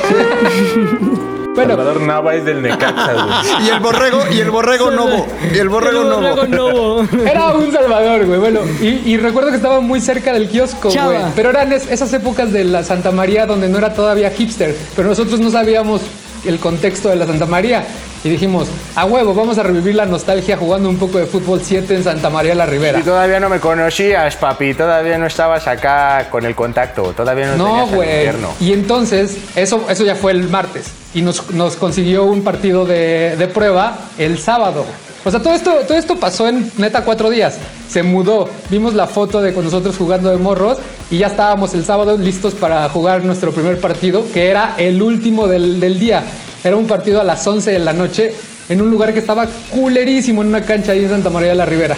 Novo. bueno, Salvador Nava es del Necaxa, güey. Y el borrego, y el borrego Novo. Y el borrego El Novo. borrego Novo. Era un Salvador, güey. Bueno, y, y recuerdo que estaba muy cerca del kiosco, Chava. güey. Pero eran es- esas épocas de la Santa María donde no era todavía hipster. Pero nosotros no sabíamos el contexto de la Santa María. Y dijimos, a huevo, vamos a revivir la nostalgia jugando un poco de fútbol 7 en Santa María la Ribera. Y todavía no me conocías, papi. Todavía no estabas acá con el contacto. Todavía no, No, güey. Y entonces, eso, eso ya fue el martes. Y nos, nos consiguió un partido de, de prueba el sábado. O sea, todo esto, todo esto pasó en neta cuatro días. Se mudó. Vimos la foto de con nosotros jugando de morros y ya estábamos el sábado listos para jugar nuestro primer partido, que era el último del, del día. Era un partido a las 11 de la noche en un lugar que estaba culerísimo en una cancha ahí en Santa María de la Ribera.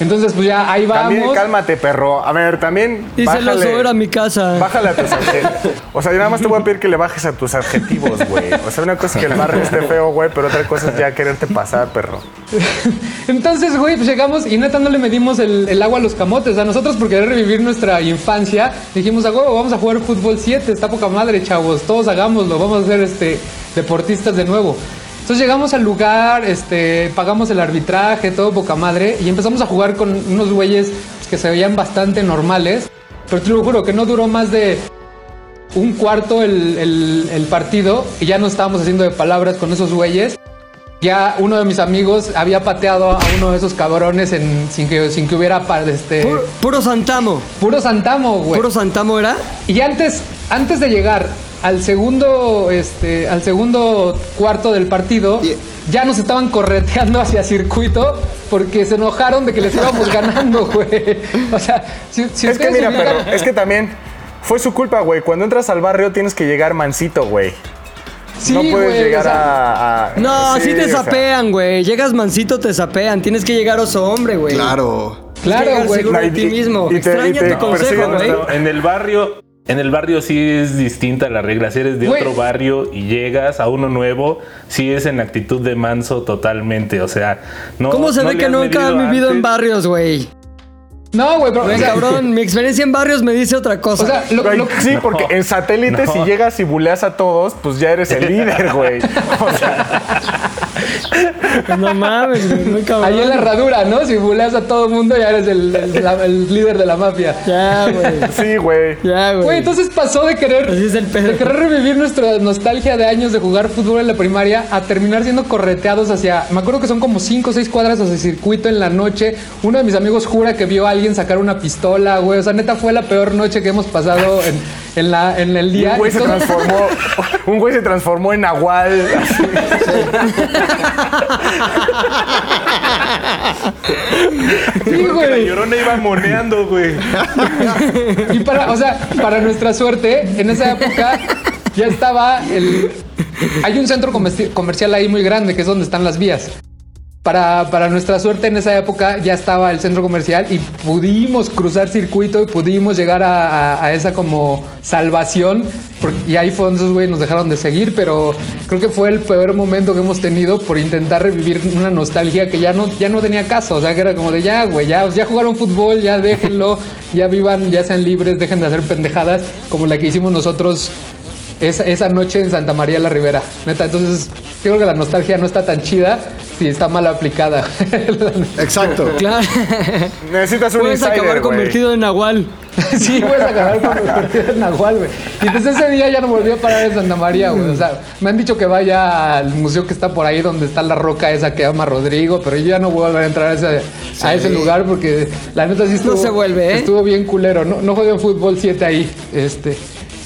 Entonces, pues ya ahí vamos. También cálmate, perro. A ver, también. Y se lo bájale- sobra a mi casa. Bájale a tus adjetivos. O sea, yo nada más te voy a pedir que le bajes a tus adjetivos, güey. O sea, una cosa es que el barrio esté feo, güey, pero otra cosa es ya quererte pasar, perro. Entonces, güey, pues llegamos y neta no le medimos el, el agua a los camotes. A nosotros, por querer revivir nuestra infancia, dijimos, a huevo, vamos a jugar fútbol 7, está poca madre, chavos, todos hagámoslo, vamos a ser este, deportistas de nuevo. Entonces llegamos al lugar, este, pagamos el arbitraje, todo poca madre, y empezamos a jugar con unos güeyes que se veían bastante normales. Pero te lo juro que no duró más de un cuarto el, el- el partido y ya no estábamos haciendo de palabras con esos güeyes. Ya uno de mis amigos había pateado a uno de esos cabrones en, sin, que, sin que hubiera este, Puro, puro Santamo. puro Santamo, güey. Puro Santamo era. Y antes, antes de llegar al segundo, este, al segundo cuarto del partido, Y- ya nos estaban correteando hacia circuito porque se enojaron de que les íbamos ganando, güey. O sea, si, si es que ustedes mira, ubican- pero es que también fue su culpa, güey. Cuando entras al barrio tienes que llegar mansito, güey. Sí, no puedes llegar o sea, a, a- No, sí, así te o sea, sapean, güey. Llegas mansito, te sapean. Tienes que llegar oso hombre, güey. Claro. Claro, güey. y- de ti mismo. y te- y Extraña te tu consejo, persiguen güey. hasta- En el barrio, en el barrio sí es distinta la regla. Si eres de otro barrio y llegas a uno nuevo, sí es en actitud de manso totalmente. O sea, no. ¿Cómo se no ve que nunca has medido vivido en barrios, güey? No, güey, pero. o Güey, sea, cabrón, mi experiencia en barrios me dice otra cosa. O sea, lo- Güey, lo- sí, porque en satélite, no. si llegas y buleas a todos, pues ya eres el líder, güey. O sea, Pues no mames, güey, muy cabrón. Ahí en la herradura, ¿no? Si buleas a todo el mundo, ya eres el, el- la- el líder de la mafia. Ya, güey. sí, güey. Ya, güey. Güey, entonces pasó de querer, Así es el pedo. de querer revivir nuestra nostalgia de años de jugar fútbol en la primaria a terminar siendo correteados hacia. Me acuerdo que son como 5 o 6 cuadras hacia el circuito en la noche. Uno de mis amigos jura que vio a alguien sacar una pistola, güey. O sea, neta fue la peor noche que hemos pasado en, en la, en el Y día. un güey se transformó, un güey se transformó en Nahual. así. Sí, La güey. llorona iba moneando, güey. Y para, o sea, para nuestra suerte, en esa época ya estaba el, Hay un centro comerci- comercial ahí muy grande que es donde están las vías. Para, para nuestra suerte en esa época ya estaba el centro comercial y pudimos cruzar circuito y pudimos llegar a, esa como salvación. porque- y ahí fue donde esos güeyes nos dejaron de seguir, pero creo que fue el peor momento que hemos tenido por intentar revivir una nostalgia que ya no, ya no tenía caso. O sea, que era como de ya, güey, ya, ya jugaron fútbol, ya déjenlo, ya vivan, ya sean libres, dejen de hacer pendejadas como la que hicimos nosotros esa, esa noche en Santa María la Ribera. Neta, entonces creo que la nostalgia no está tan chida si está mal aplicada. Exacto. Claro. Necesitas un Puedes insider, acabar convertido en Nahual. sí, puedes acabar con convertido en Nahual, güey. Y desde ese día ya no volví a parar en Santa María, güey. O sea, me han dicho que vaya al museo que está por ahí donde está la roca esa que llama Rodrigo, pero yo ya no voy a volver a entrar a ese, a ese lugar porque la neta sí estuvo, se vuelve, ¿eh? estuvo bien culero. No, no jueguen fútbol 7 ahí. Este.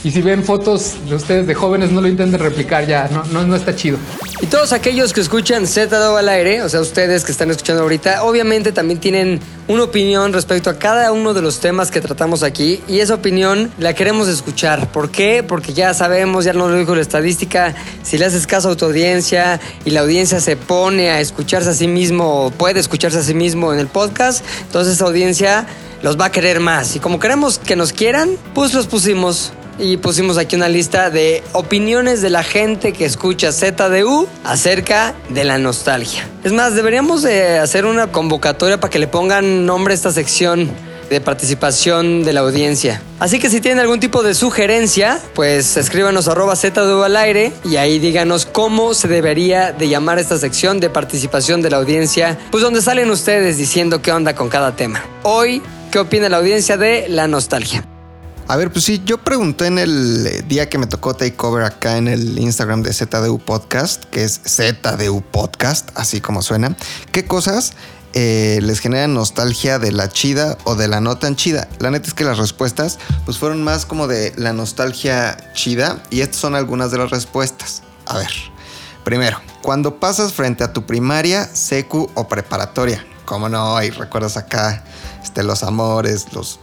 Y si ven fotos de ustedes de jóvenes, no lo intenten replicar ya. No, no, no está chido. Y todos aquellos que escuchan Z2 al aire, o sea, ustedes que están escuchando ahorita, obviamente también tienen una opinión respecto a cada uno de los temas que tratamos aquí. Y esa opinión la queremos escuchar. ¿Por qué? Porque ya sabemos, ya nos lo dijo la estadística, si le haces caso a tu audiencia y la audiencia se pone a escucharse a sí mismo, puede escucharse a sí mismo en el podcast, entonces esa audiencia los va a querer más. Y como queremos que nos quieran, pues los pusimos y pusimos aquí una lista de opiniones de la gente que escucha ZDU acerca de la nostalgia. Es más, deberíamos de hacer una convocatoria para que le pongan nombre a esta sección de participación de la audiencia. Así que si tienen algún tipo de sugerencia, pues escríbanos arroba ZDU al aire y ahí díganos cómo se debería de llamar esta sección de participación de la audiencia, pues donde salen ustedes diciendo qué onda con cada tema. Hoy, ¿qué opina la audiencia de la nostalgia? A ver, pues sí, yo pregunté en el eh, día que me tocó takeover acá en el Instagram de ZDU Podcast, que es ZDU Podcast, así como suena, ¿qué cosas eh, les generan nostalgia de la chida o de la no tan chida? La neta es que las respuestas pues fueron más como de la nostalgia chida y estas son algunas de las respuestas. A ver, primero, cuando pasas frente a tu primaria, secu o preparatoria, ¿cómo no? Y recuerdas acá este, los amores, los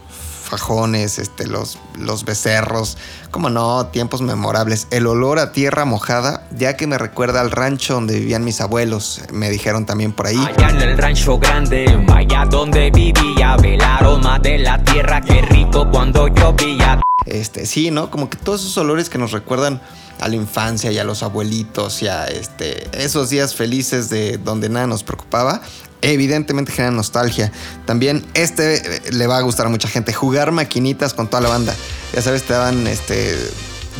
fajones, este, los, los becerros, como no, tiempos memorables. El olor a tierra mojada, ya que me recuerda al rancho donde vivían mis abuelos, me dijeron también por ahí. Allá en el rancho grande, allá donde vivía, el aroma de la tierra, qué rico cuando llovía. Este, sí, ¿no? Como que todos esos olores que nos recuerdan a la infancia y a los abuelitos y a este, esos días felices de donde nada nos preocupaba, evidentemente generan nostalgia. También este eh, le va a gustar a mucha gente, jugar maquinitas con toda la banda. Ya sabes, te daban este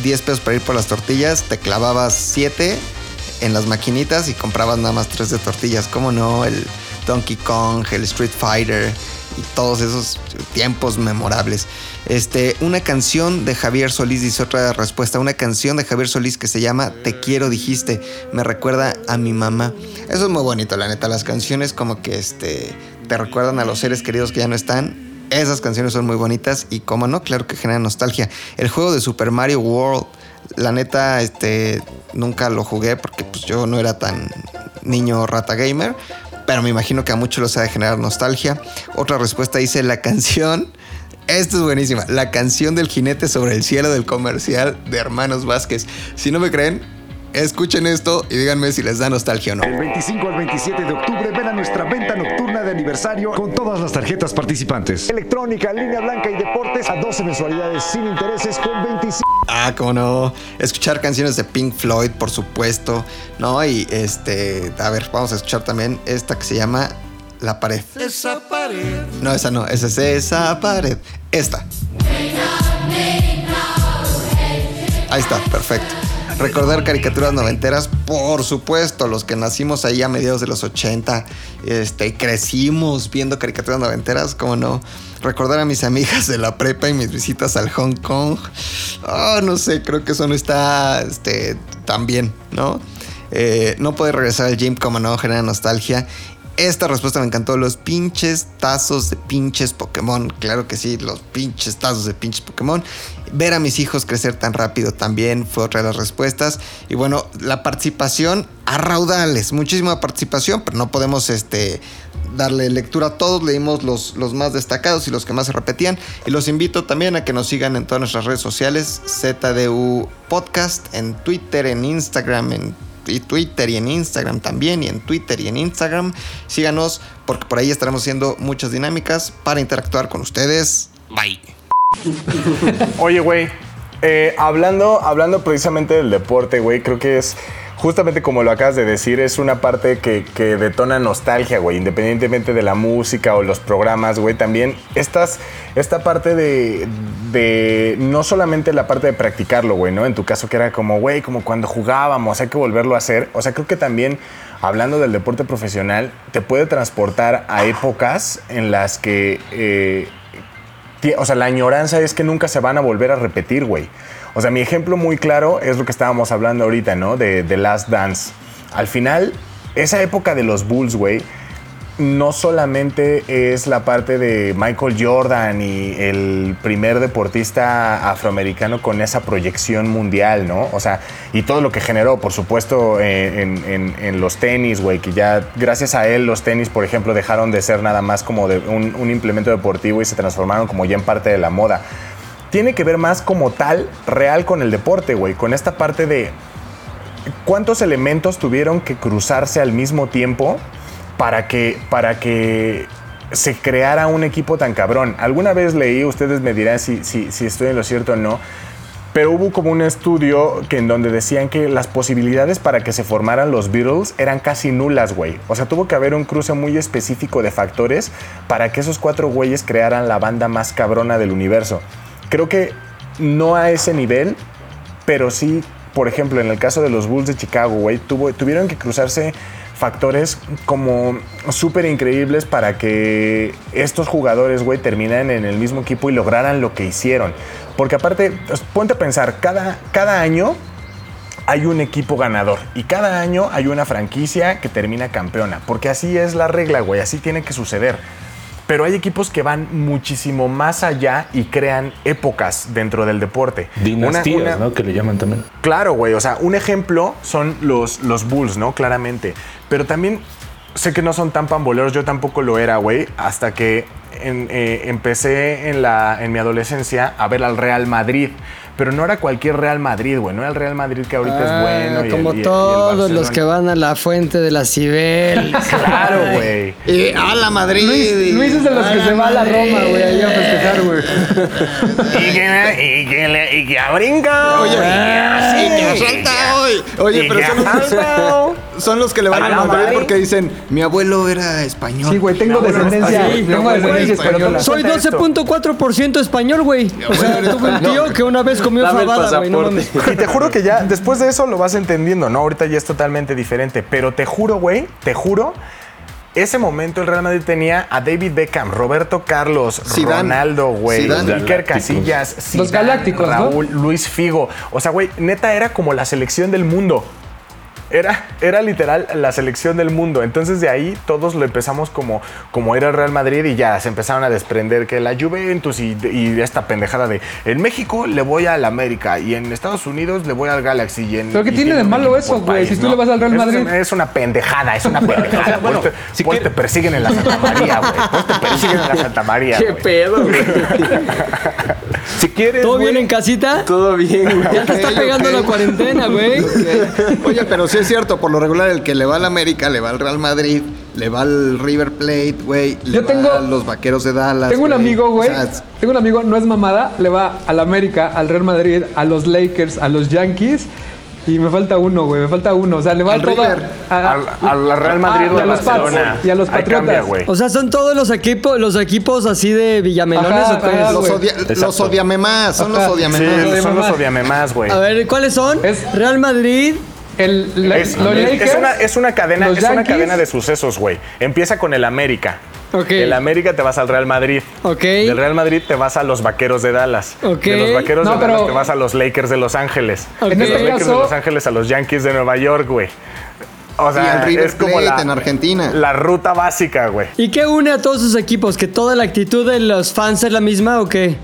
10 pesos para ir por las tortillas, te clavabas 7 en las maquinitas y comprabas nada más 3 de tortillas. ¿Cómo no? El Donkey Kong, el Street Fighter y todos esos tiempos memorables. Este, una canción de Javier Solís, dice otra respuesta, una canción de Javier Solís que se llama Te quiero dijiste, me recuerda a mi mamá. Eso es muy bonito, la neta, las canciones como que este, te recuerdan a los seres queridos que ya no están. Esas canciones son muy bonitas y como no, claro que generan nostalgia. El juego de Super Mario World, la neta, este, nunca lo jugué porque pues yo no era tan niño rata gamer, pero me imagino que a muchos los ha de generar nostalgia. Otra respuesta dice la canción. Esta es buenísima. La canción del jinete sobre el cielo del comercial de Hermanos Vázquez. Si no me creen, escuchen esto y díganme si les da nostalgia o no. El 25 al 27 de octubre ven a nuestra venta nocturna de aniversario con todas las tarjetas participantes. Electrónica, línea blanca y deportes a 12 mensualidades sin intereses con 25. Ah, cómo no. Escuchar canciones de Pink Floyd, por supuesto. No, y este. A ver, vamos a escuchar también esta que se llama La pared. Esa pared. No, esa no, esa es esa pared. Esta. Ahí está, perfecto. Recordar caricaturas noventeras, por supuesto, los que nacimos ahí a mediados de los 80, este, crecimos viendo caricaturas noventeras, cómo no. Recordar a mis amigas de la prepa y mis visitas al Hong Kong. Oh, no sé, creo que eso no está este, tan bien, ¿no? Eh, no poder regresar al gym como no genera nostalgia. esta respuesta me encantó. Los pinches tazos de pinches Pokémon. Claro que sí, los pinches tazos de pinches Pokémon. Ver a mis hijos crecer tan rápido también fue otra de las respuestas. Y bueno, la participación a raudales. Muchísima participación, pero no podemos este, darle lectura a todos. Leímos los, los más destacados y los que más se repetían. Y los invito también a que nos sigan en todas nuestras redes sociales. ZDU Podcast en Twitter, en Instagram, en y Twitter y en Instagram también, y en Twitter y en Instagram. Síganos porque por ahí estaremos haciendo muchas dinámicas para interactuar con ustedes. Bye. Oye, güey, eh, hablando, hablando precisamente del deporte, güey, creo que es justamente como lo acabas de decir, es una parte que, que detona nostalgia, güey, independientemente de la música o los programas, güey, también esta parte de, de, no solamente la parte de practicarlo, güey, ¿no? En tu caso que era como, güey, como cuando jugábamos, hay que volverlo a hacer, o sea, creo que también... Hablando del deporte profesional, te puede transportar a épocas en las que eh, O sea, la añoranza es que nunca se van a volver a repetir, güey. O sea, mi ejemplo muy claro es lo que estábamos hablando ahorita, ¿no? De The Last Dance. Al final, esa época de los Bulls, güey, no solamente es la parte de Michael Jordan y el primer deportista afroamericano con esa proyección mundial, ¿no? O sea, y todo lo que generó, por supuesto, eh, en, los tenis, güey, que ya gracias a él los tenis, por ejemplo, dejaron de ser nada más como un, un implemento deportivo y se transformaron como ya en parte de la moda. Tiene que ver más como tal, real con el deporte, güey, con esta parte de cuántos elementos tuvieron que cruzarse al mismo tiempo para que, para que se creara un equipo tan cabrón. Alguna vez leí, ustedes me dirán si, si, estoy en lo cierto o no, pero hubo como un estudio que en donde decían que las posibilidades para que se formaran los Beatles eran casi nulas, güey. O sea, tuvo que haber un cruce muy específico de factores para que esos cuatro güeyes crearan la banda más cabrona del universo. Creo que no a ese nivel, pero sí, por ejemplo, en el caso de los Bulls de Chicago, güey, tuvieron que cruzarse factores como súper increíbles para que estos jugadores, güey, terminaran en el mismo equipo y lograran lo que hicieron. Porque aparte, pues, ponte a pensar, cada, cada año hay un equipo ganador y cada año hay una franquicia que termina campeona. Porque así es la regla, güey, así tiene que suceder. Pero hay equipos que van muchísimo más allá y crean épocas dentro del deporte. Dinastías, Una- una- ¿no? Que le llaman también. Claro, güey. O sea, un ejemplo son los, los Bulls, ¿no? Claramente. Pero también sé que no son tan pamboleros. Yo tampoco lo era, güey. Hasta que en- eh, empecé en, la, en mi adolescencia a ver al Real Madrid. Pero no era cualquier Real Madrid, güey. No era el Real Madrid que ahorita es bueno. y el- Ah, como y el todos los que van a la fuente de la Cibel. Claro, güey. Y a la Madrid. Luis, Luis es de los que se va a la Roma, güey, ahí a festejar, güey. Y que, y que, le- y que a brinca. Oye, sí, y que salta hoy. Oye, y pero que son. Son los que le van A a Madrid. porque dicen, mi abuelo era español. Sí, güey, tengo descendencia, sí, tengo descendencia española. español. Soy 12.4% español, güey. O sea, tuve un tío que una vez comió fabada, güey. No. Y te juro que ya después de eso lo vas entendiendo, ¿no? Ahorita ya es totalmente diferente. Pero te juro, güey, te juro. Ese momento el Real Madrid tenía a David Beckham, Roberto Carlos, Zidane. Ronaldo, güey. Iker Casillas, Los Zidane, galácticos, ¿no? Raúl, Luis Figo. O sea, güey, neta era como la selección del mundo. Era, era literal la selección del mundo. Entonces de ahí todos lo empezamos como, como era el Real Madrid y ya se empezaron a desprender que la Juventus y, y esta pendejada de en México le voy al América y en Estados Unidos le voy al Galaxy. Y en, ¿Pero qué y tiene de malo eso, güey? Si tú le vas al Real Madrid. Es, es una pendejada, es una pendejada. bueno, pues te, si pues quiere- te persiguen en la Santa María, güey. Pues te persiguen en la Santa María. ¿Qué pedo, güey? Si quieres. ¿Todo güey, bien en casita? Todo bien, güey. Ya te está pegando la cuarentena, güey. Oye, pero sí es cierto, por lo regular el que le va al América, le va al Real Madrid, le va al River Plate, güey, le Yo va tengo- a los Vaqueros de Dallas. Tengo un amigo, güey. O sea, Tengo un amigo, no es mamada, le va al América, al Real Madrid, a los Lakers, a los Yankees. Y me falta uno, güey, me falta uno. O sea, le va Al a a- Al, al Real Madrid Ah, o a los Pats, Barcelona. y a los Patriotas. cambia, güey. O sea, son todos los equipos, los equipos así de Villamelones Ajá, o ajá, los, odia, los Exacto. odiame más, son Ajá. los odiame Sí, son los más. odiame más, güey. A ver, ¿cuáles son? Es- Real Madrid. El, la- Es, los es- Lakers. es una, es una cadena, es una cadena de sucesos, güey. Empieza con el América. Ok. Del América te vas al Real Madrid. Ok. Del Real Madrid te vas a los Vaqueros de Dallas. Ok. De los Vaqueros No, de Dallas pero- te vas a los Lakers de Los Ángeles. De los este Lakers de Los Ángeles a los Yankees de Nueva York, güey. O sea, y el River es como Plate la, en Argentina. la ruta básica, güey. ¿Y qué une a todos sus equipos? ¿Que toda la actitud de los fans es la misma o qué?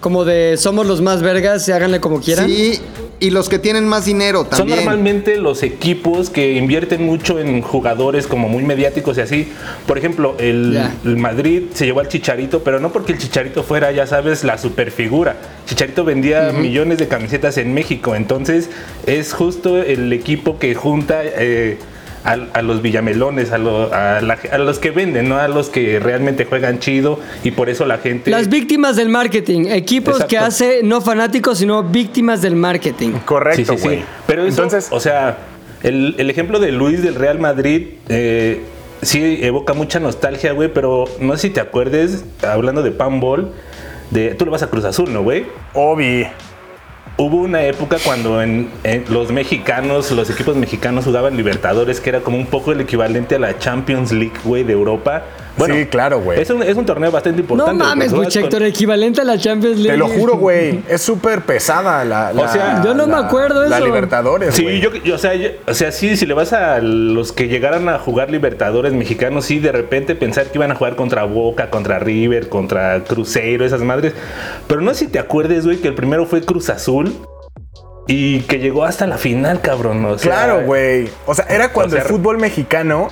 Como de somos los más vergas y háganle como quieran. Sí, y los que tienen más dinero Son también. normalmente los equipos que invierten mucho en jugadores como muy mediáticos y así. Por ejemplo, el Madrid se llevó al Chicharito, pero no porque el Chicharito fuera, ya sabes, la superfigura. Chicharito vendía millones de camisetas en México, entonces es justo el equipo que junta eh, a, a los villamelones, a, lo- a la- a los que venden, no a los que realmente juegan chido y por eso la gente... Las víctimas del marketing. Equipos que hace no fanáticos, sino víctimas del marketing. Correcto, Sí, sí, güey. sí. Pero eso, Entonces, o sea, el, el ejemplo de Luis del Real Madrid eh, sí evoca mucha nostalgia, güey, pero no sé si te acuerdes, hablando de Panball, de tú le vas a Cruz Azul, ¿no, güey? Obi. Hubo una época cuando los mexicanos, los equipos mexicanos jugaban Libertadores, que era como un poco el equivalente a la Champions League, güey, de Europa. Bueno, Sí, claro, güey. Es un, es un torneo bastante No importante. mames, porque juegas Buchector, con- equivalente a la Champions League. Te lo juro, güey. Es súper pesada la, la- O sea, yo no me la- acuerdo La eso. Libertadores, Sí, güey. yo, yo- o, sea, yo- o sea, sí, si le vas a los que llegaran a jugar Libertadores mexicanos, sí, de repente pensar que iban a jugar contra Boca, contra River, contra Cruzeiro, esas madres. Pero no sé si te acuerdes, güey, que el primero fue Cruz Azul y que llegó hasta la final, cabrón. O sea, Claro, güey. O sea, era cuando o sea, el fútbol mexicano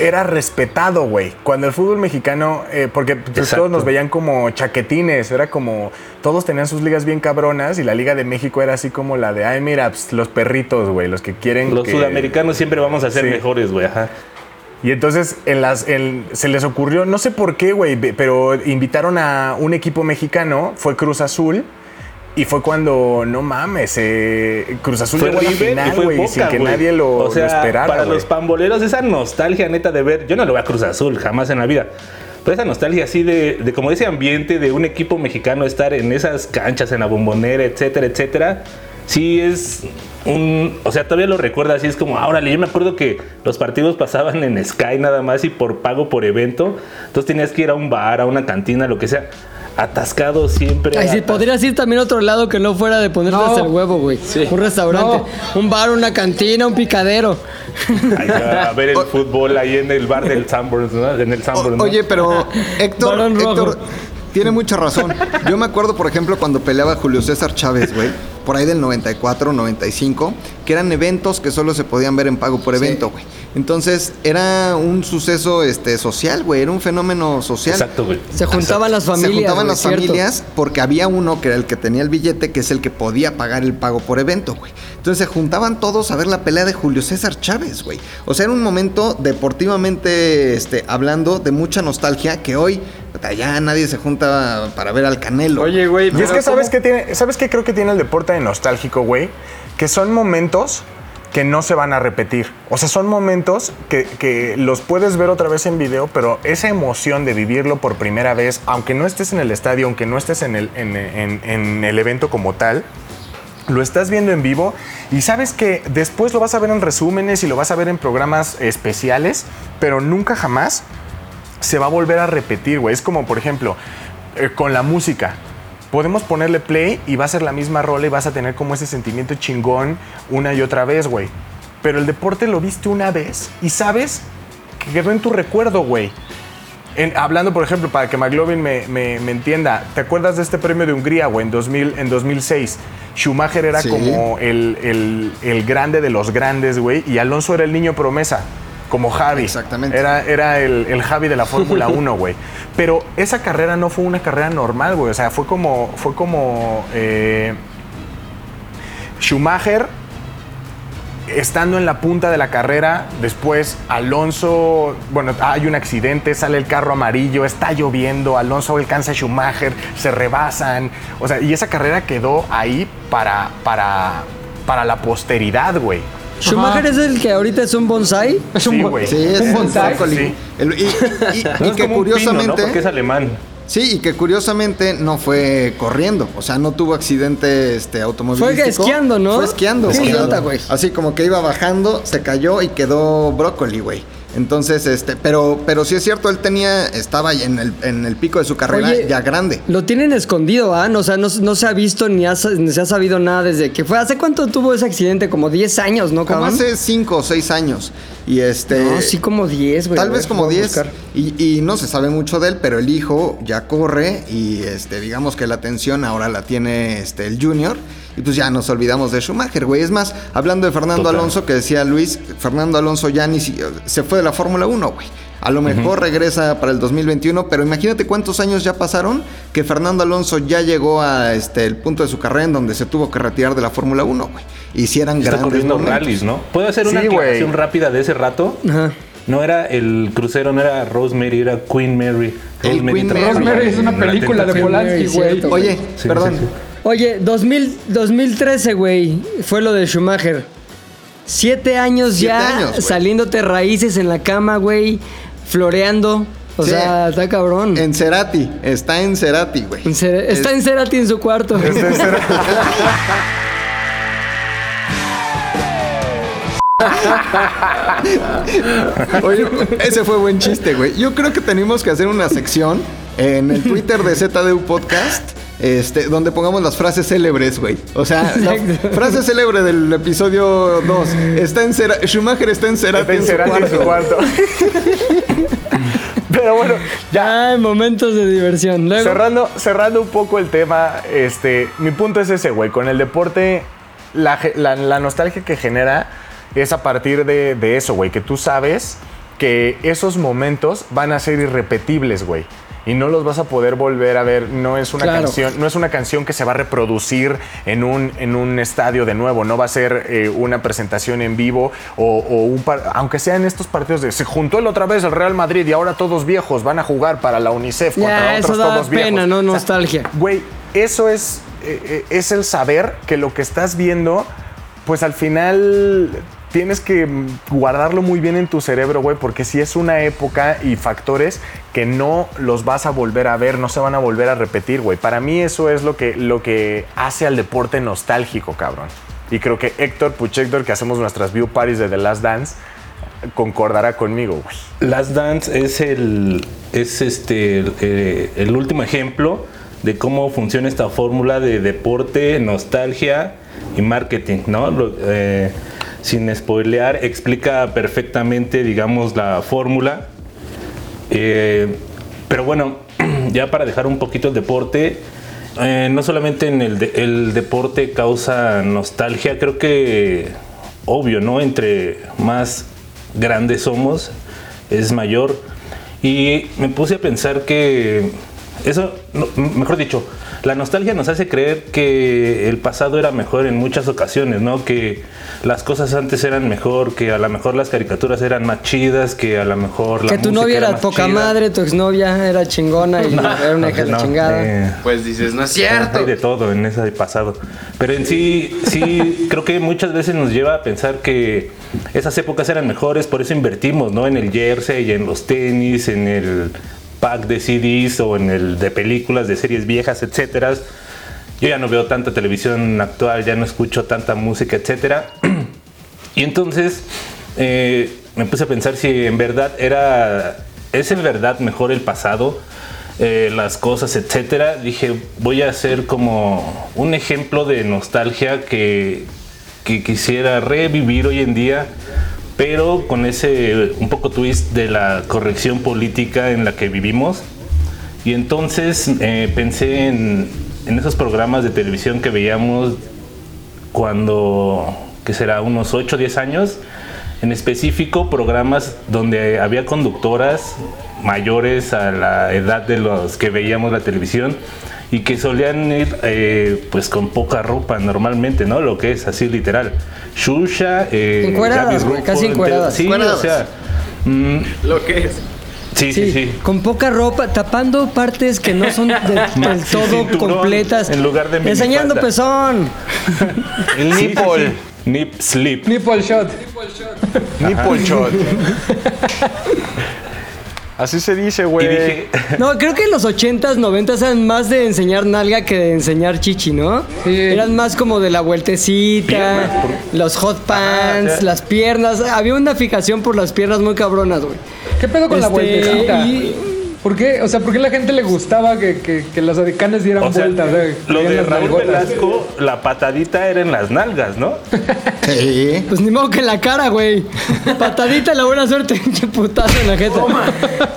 era respetado, güey. Cuando el fútbol mexicano, eh, porque pues, todos nos veían como chaquetines, era como, todos tenían sus ligas bien cabronas y la Liga de México era así como la de, ay, mira, pues, los perritos, güey, los que quieren... Los que- sudamericanos siempre vamos a ser Sí. mejores, güey. Ajá. Y entonces en las, en- se les ocurrió, no sé por qué, güey, pero invitaron a un equipo mexicano, fue Cruz Azul. Y fue cuando, no mames, eh, Cruz Azul Fue llegó a la final, güey, sin que nadie lo, o sea, lo esperara, Para los pamboleros, esa nostalgia neta de ver, yo no lo voy a Cruz Azul, jamás en la vida. Pero esa nostalgia así de, de como ese ambiente de un equipo mexicano estar en esas canchas, en la bombonera, etcétera, etcétera, sí es un... O sea, todavía lo recuerdo así, es como, ahora yo me acuerdo que los partidos pasaban en Sky nada más y por pago por evento, entonces tenías que ir a un bar, a una cantina, lo que sea, atascado siempre. Ay, atas- podrías ir también a otro lado que no fuera de ponerte No. hasta el huevo, güey. Un restaurante, un bar, una cantina, un picadero. A ver el fútbol ahí en el bar del Sanborns, ¿no? En el Sanborns, ¿no? Oye, pero Héctor. Héctor tiene mucha razón. Yo me acuerdo, por ejemplo, cuando peleaba Julio César Chávez, güey, por ahí del 94, 95, que eran eventos que solo se podían ver en pago por evento, güey. Entonces, era un suceso este, social, güey, era un fenómeno social. Exacto, güey. Se juntaban las Se familias. juntaban güey, las cierto. familias porque había uno que era el que tenía el billete, que es el que podía pagar el pago por evento, güey. Entonces se juntaban todos a ver la pelea de Julio César Chávez, güey. O sea, era un momento deportivamente este, hablando de mucha nostalgia que hoy ya nadie se junta para ver al Canelo. Oye, güey, Y es que sabes qué tiene, ¿sabes qué creo que tiene el deporte de nostálgico, güey? Que son momentos que no se van a repetir. O sea, son momentos que, que los puedes ver otra vez en video, pero esa emoción de vivirlo por primera vez, aunque no estés en el estadio, aunque no estés en el, en- en- en el evento como tal, lo estás viendo en vivo y sabes que después lo vas a ver en resúmenes y lo vas a ver en programas especiales, pero nunca jamás se va a volver a repetir, güey. Es como, por ejemplo, eh, con la música. Podemos ponerle play y va a ser la misma rola y vas a tener como ese sentimiento chingón una y otra vez, güey. Pero el deporte lo viste una vez y sabes que quedó en tu recuerdo, güey. Hablando, por ejemplo, para que McLovin me, me- me entienda, ¿te acuerdas de este premio de Hungría, güey, en, 2000, en 2006? Schumacher era Sí. como el, el- el grande de los grandes, güey, y Alonso era el niño promesa, como Javi. Exactamente. Era, era el, el Javi de la Fórmula 1, güey. Pero esa carrera no fue una carrera normal, güey. O sea, fue como, fue como eh, Schumacher estando en la punta de la carrera, después Alonso, bueno, hay un accidente, sale el carro amarillo, está lloviendo, Alonso alcanza a Schumacher, se rebasan, o sea, y esa carrera quedó ahí para, para, para la posteridad, güey. Schumacher es el que ahorita es un bonsai. Es un Sí, bo-. Sí, es un bonsai. brócoli. Sí. El- y, y- y No, es que como un pino, ¿no? curiosamente. Porque es alemán. Sí, y que curiosamente no fue corriendo, o sea, no tuvo accidente este, automovilístico. Fue esquiando, ¿no? Fue esquiando. Qué o sea, idiota, güey. Así como que iba bajando, se cayó y quedó brócoli, güey. Entonces, este, pero, pero sí es cierto, él tenía, estaba en el, en el pico de su carrera Oye, ya grande. Lo tienen escondido, ¿ah? O sea, no, no se ha visto ni, ha- ni se ha sabido nada desde que fue. ¿Hace cuánto tuvo ese accidente? Como 10 años, ¿no, Como cabrón? hace 5 o 6 años. Y este. No, sí, como 10, güey. Tal vez como voy a 10. buscar. Y, y no se sabe mucho de él, pero el hijo ya corre y este, digamos que la atención ahora la tiene este, el Junior. Y pues ya nos olvidamos de Schumacher, güey. Es más, hablando de Fernando Total. Alonso, que decía Luis, Fernando Alonso ya ni si- se fue de la Fórmula 1, güey. A lo mejor regresa para el 2021, pero imagínate cuántos años ya pasaron que Fernando Alonso ya llegó a este el punto de su carrera en donde se tuvo que retirar de la Fórmula 1, güey. Hicieran Está grandes corriendo momentos. rallies, ¿no? ¿Puedo hacer una Sí, rápida de ese rato? Ajá. No era el crucero, no era Rosemary, era Queen Mary. El Rosemary Queen Mary. Rosemary es una película de. Polanski, güey. Oye, Sí, perdón. sí, sí. Oye, 2000, 2013, güey, fue lo de Schumacher. Siete años Siete ya años, saliéndote raíces en la cama, güey, floreando. O Sí. sea, está cabrón. En Cerati, está en Cerati, güey. En Cer- está en Cerati en su cuarto. Oye, ese fue buen chiste, güey. Yo creo que tenemos que hacer una sección en el Twitter de ZDU Podcast. Este, donde pongamos las frases célebres, güey. O sea, la frase célebre del episodio 2. Está en Cera- Schumacher está en Cerati, Está en en su Cerati en su cuarto. Pero bueno, ya Ay, momentos de diversión. Luego, cerrando, cerrando un poco el tema, este, mi punto es ese, güey. Con el deporte, la, ge- la- la nostalgia que genera es a partir de, de eso, güey. Que tú sabes que esos momentos van a ser irrepetibles, güey. Y no los vas a poder volver a ver. No es una Claro. canción, no es una canción que se va a reproducir en un, en un estadio de nuevo. No va a ser eh, una presentación en vivo o, o un par- aunque sea en estos partidos de se juntó el otra vez el Real Madrid y ahora todos viejos van a jugar para la UNICEF contra ya, otros eso da todos pena, viejos. ¿no? O sea, Nostalgia. Güey, eso es, eh, eh, es el saber que lo que estás viendo, pues al final tienes que guardarlo muy bien en tu cerebro, güey, porque si es una época y factores que no los vas a volver a ver, no se van a volver a repetir, güey. Para mí eso es lo que, lo que hace al deporte nostálgico, cabrón. Y creo que Héctor Puchector, que hacemos nuestras view parties de The Last Dance, concordará conmigo, güey. Last Dance es el es este el, eh, último ejemplo de cómo funciona esta fórmula de deporte, nostalgia y marketing, ¿no? Eh, sin spoilear, explica perfectamente, digamos, la fórmula. Eh, pero bueno, ya para dejar un poquito el deporte, eh, no solamente en el, de- el deporte causa nostalgia, creo que obvio, ¿no? Entre más grandes somos, es mayor. Y me puse a pensar que eso, mejor dicho, la nostalgia nos hace creer que el pasado era mejor en muchas ocasiones, ¿no? Que las cosas antes eran mejor, que a lo mejor las caricaturas eran más chidas, que a lo mejor la que tu novia era poca chida. madre, tu exnovia era chingona y era una hija de No, chingada. eh, Pues dices, no es hay cierto. de todo en ese pasado. Pero en sí, sí, creo que muchas veces nos lleva a pensar que esas épocas eran mejores, por eso invertimos, ¿no? En el jersey, en los tenis, en el pack de CDs o en el de películas, de series viejas, etcétera. Yo ya no veo tanta televisión actual, ya no escucho tanta música, etcétera. Y entonces eh, me puse a pensar si en verdad era, es en verdad mejor el pasado, eh, las cosas, etcétera. Dije, voy a hacer como un ejemplo de nostalgia que, que quisiera revivir hoy en día, pero con ese un poco twist de la corrección política en la que vivimos. Y entonces eh, pensé en, en esos programas de televisión que veíamos cuando, que será unos 8 o 10 años, en específico programas donde había conductoras mayores a la edad de los que veíamos la televisión y que solían ir eh, pues con poca ropa normalmente, ¿no? Lo que es así literal. Shusha, eh, Encueradas, casi encueradas. Sí, Encueradas. o sea, mm, Lo que es. sí, sí, sí. Con poca ropa, tapando partes que no son de- del Sí, todo cinturón, completas. en lugar de Enseñando pezón. El Sí, sí, nipple. sí. Nip slip. Nipple shot. Nipple shot. Así se dice, güey. Dije, No, creo que en los 80s, 90s eran más de enseñar nalga que de enseñar chichi, ¿no? Eran más como de la vueltecita, los hot pants, las piernas. Había una fijación por las piernas muy cabronas, güey. ¿Qué pedo con la Este, vueltecita? y- ¿Por qué? O sea, ¿por qué a la gente le gustaba que, que, que las adecanes dieran o sea, vueltas? o sea, lo de Raúl nalgotas? Velasco, la patadita era en las nalgas, ¿no? Sí. Pues ni modo que en la cara, güey. Patadita, la buena suerte, pinche putazo en la jeta.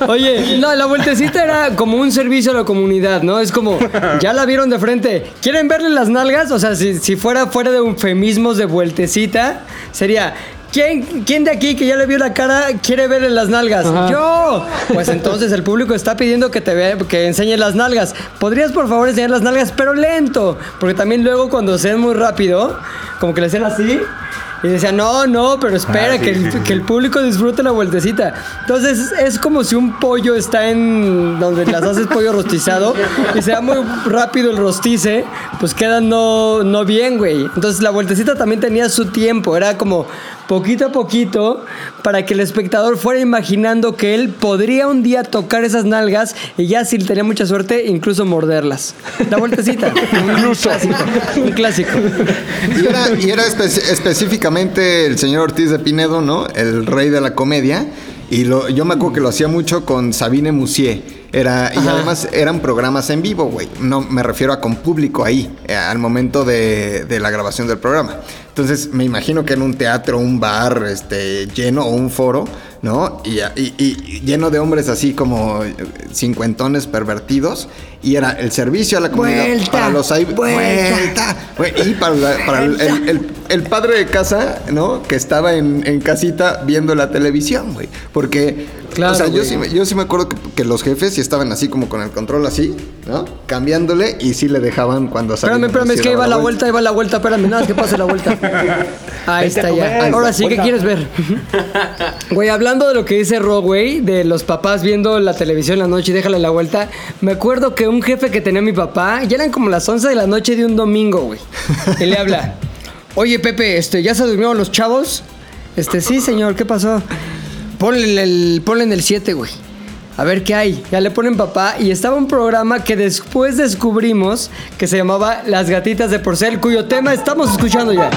Oye, no, la vueltecita era como un servicio a la comunidad, ¿no? Es como, ya la vieron de frente. ¿Quieren verle las nalgas? O sea, si, si fuera fuera de eufemismos de vueltecita, sería. ¿Quién, ¿Quién de aquí que ya le vio la cara quiere verle las nalgas? Ajá. ¡Yo! Pues entonces el público está pidiendo que te vea, que enseñes las nalgas. ¿Podrías por favor enseñar las nalgas, pero lento? Porque también luego cuando se ven muy rápido, como que le hacen así. Y decía, no, no, pero espera, Ah, sí, que, el, sí, que el público disfrute la vueltecita. Entonces es como si un pollo está en donde las haces pollo rostizado y se da muy rápido el rostice, pues queda no, no bien, güey. Entonces la vueltecita también tenía su tiempo, era como poquito a poquito para que el espectador fuera imaginando que él podría un día tocar esas nalgas y ya si tenía mucha suerte, incluso morderlas. La vueltecita. un clásico. Un clásico. Y era, y era espe- específicamente el señor Ortiz de Pinedo, ¿no? El rey de la comedia. Y lo, yo me acuerdo que lo hacía mucho con Sabine Musier. Era, y además eran programas en vivo, güey. No me refiero a con público ahí, eh, al momento de, de la grabación del programa. Entonces me imagino que en un teatro, un bar este, lleno o un foro, ¿no? Y, y- y lleno de hombres así como eh, cincuentones pervertidos. Y era el servicio a la comunidad Vuelta, para los ahí- vuelta. y para, la- para el, el- el- el padre de casa, ¿no? Que estaba en, en casita viendo la televisión, güey. Porque, Claro, o sea, yo sí, me- yo sí me acuerdo que, que los jefes sí estaban así como con el control así, ¿no? Cambiándole y sí le dejaban cuando salía. Espérame, espérame, es que va la vuelta, va la vuelta, espérame, nada, que pase la vuelta. Ahí está ya. Ahora sí, ¿qué Vuelta. quieres ver? Güey, hablando de lo que dice Ro, güey, de los papás viendo la televisión en la noche y déjale la vuelta, me acuerdo que un jefe que tenía mi papá, ya eran como las 11 de la noche de un domingo, güey. Y le habla, oye Pepe, este, ¿ya se durmieron los chavos? Este, sí, señor, ¿qué pasó? Ponle el, ponle en el 7, güey. A ver qué hay. Ya le ponen papá y estaba un programa que después descubrimos que se llamaba Las Gatitas de Porcel, cuyo tema estamos escuchando ya.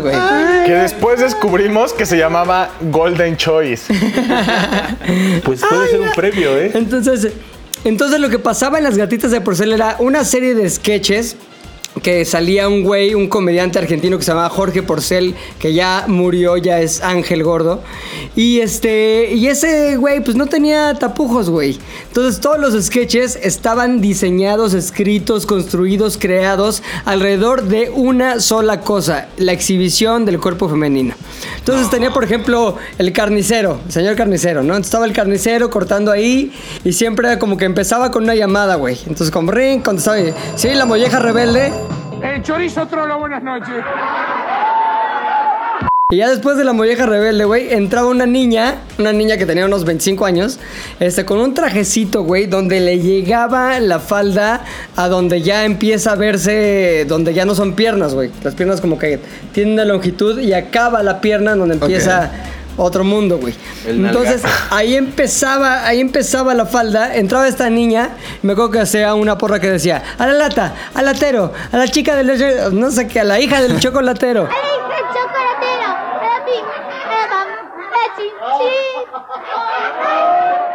Güey. Que después descubrimos que se llamaba Golden Choice. Pues puede ser un previo, ¿eh? Entonces, entonces lo que pasaba en las gatitas de porcel era una serie de sketches que salía un güey, un comediante argentino que se llamaba Jorge Porcel, que ya murió, ya es Ángel Gordo. Y este, y ese güey pues no tenía tapujos, güey. Entonces todos los sketches estaban diseñados, escritos, construidos, creados alrededor de una sola cosa, la exhibición del cuerpo femenino. Entonces tenía, por ejemplo, el carnicero, el señor carnicero, ¿no? Entonces estaba el carnicero cortando ahí y siempre como que empezaba con una llamada, güey. Entonces como ring, contestaba sí, la molleja rebelde. El chorizo trolo, buenas noches. Y ya después de la molleja rebelde, güey, entraba una niña, una niña que tenía unos 25 años, este, con un trajecito, güey, donde le llegaba la falda a donde ya empieza a verse, donde ya no son piernas, güey. Las piernas como que tienen una longitud y acaba la pierna donde empieza otro mundo, güey. Entonces, ahí empezaba, ahí empezaba la falda, entraba esta niña, y me acuerdo que hacía una porra que decía, a la lata, al latero, a la chica del, no sé qué, a la hija del chocolatero.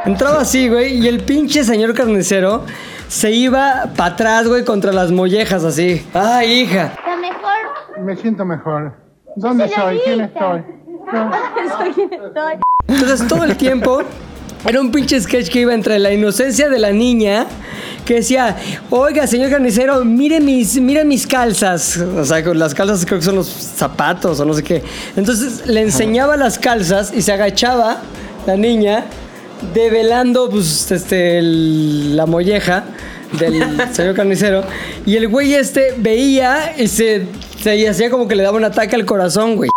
Entraba así, güey, y el pinche señor carnicero se iba para atrás, güey, contra las mollejas así. Ay, hija. Lo mejor. Me siento mejor. ¿Dónde soy? ¿Quién estoy? Entonces todo el tiempo era un pinche sketch que iba entre la inocencia de la niña que decía, oiga, señor carnicero, mire mis, mire mis calzas. O sea, con las calzas creo que son los zapatos o no sé qué. Entonces le enseñaba las calzas y se agachaba la niña develando pues, este, el- la molleja del señor carnicero. Y el güey este veía y se, se hacía como que le daba un ataque al corazón, güey.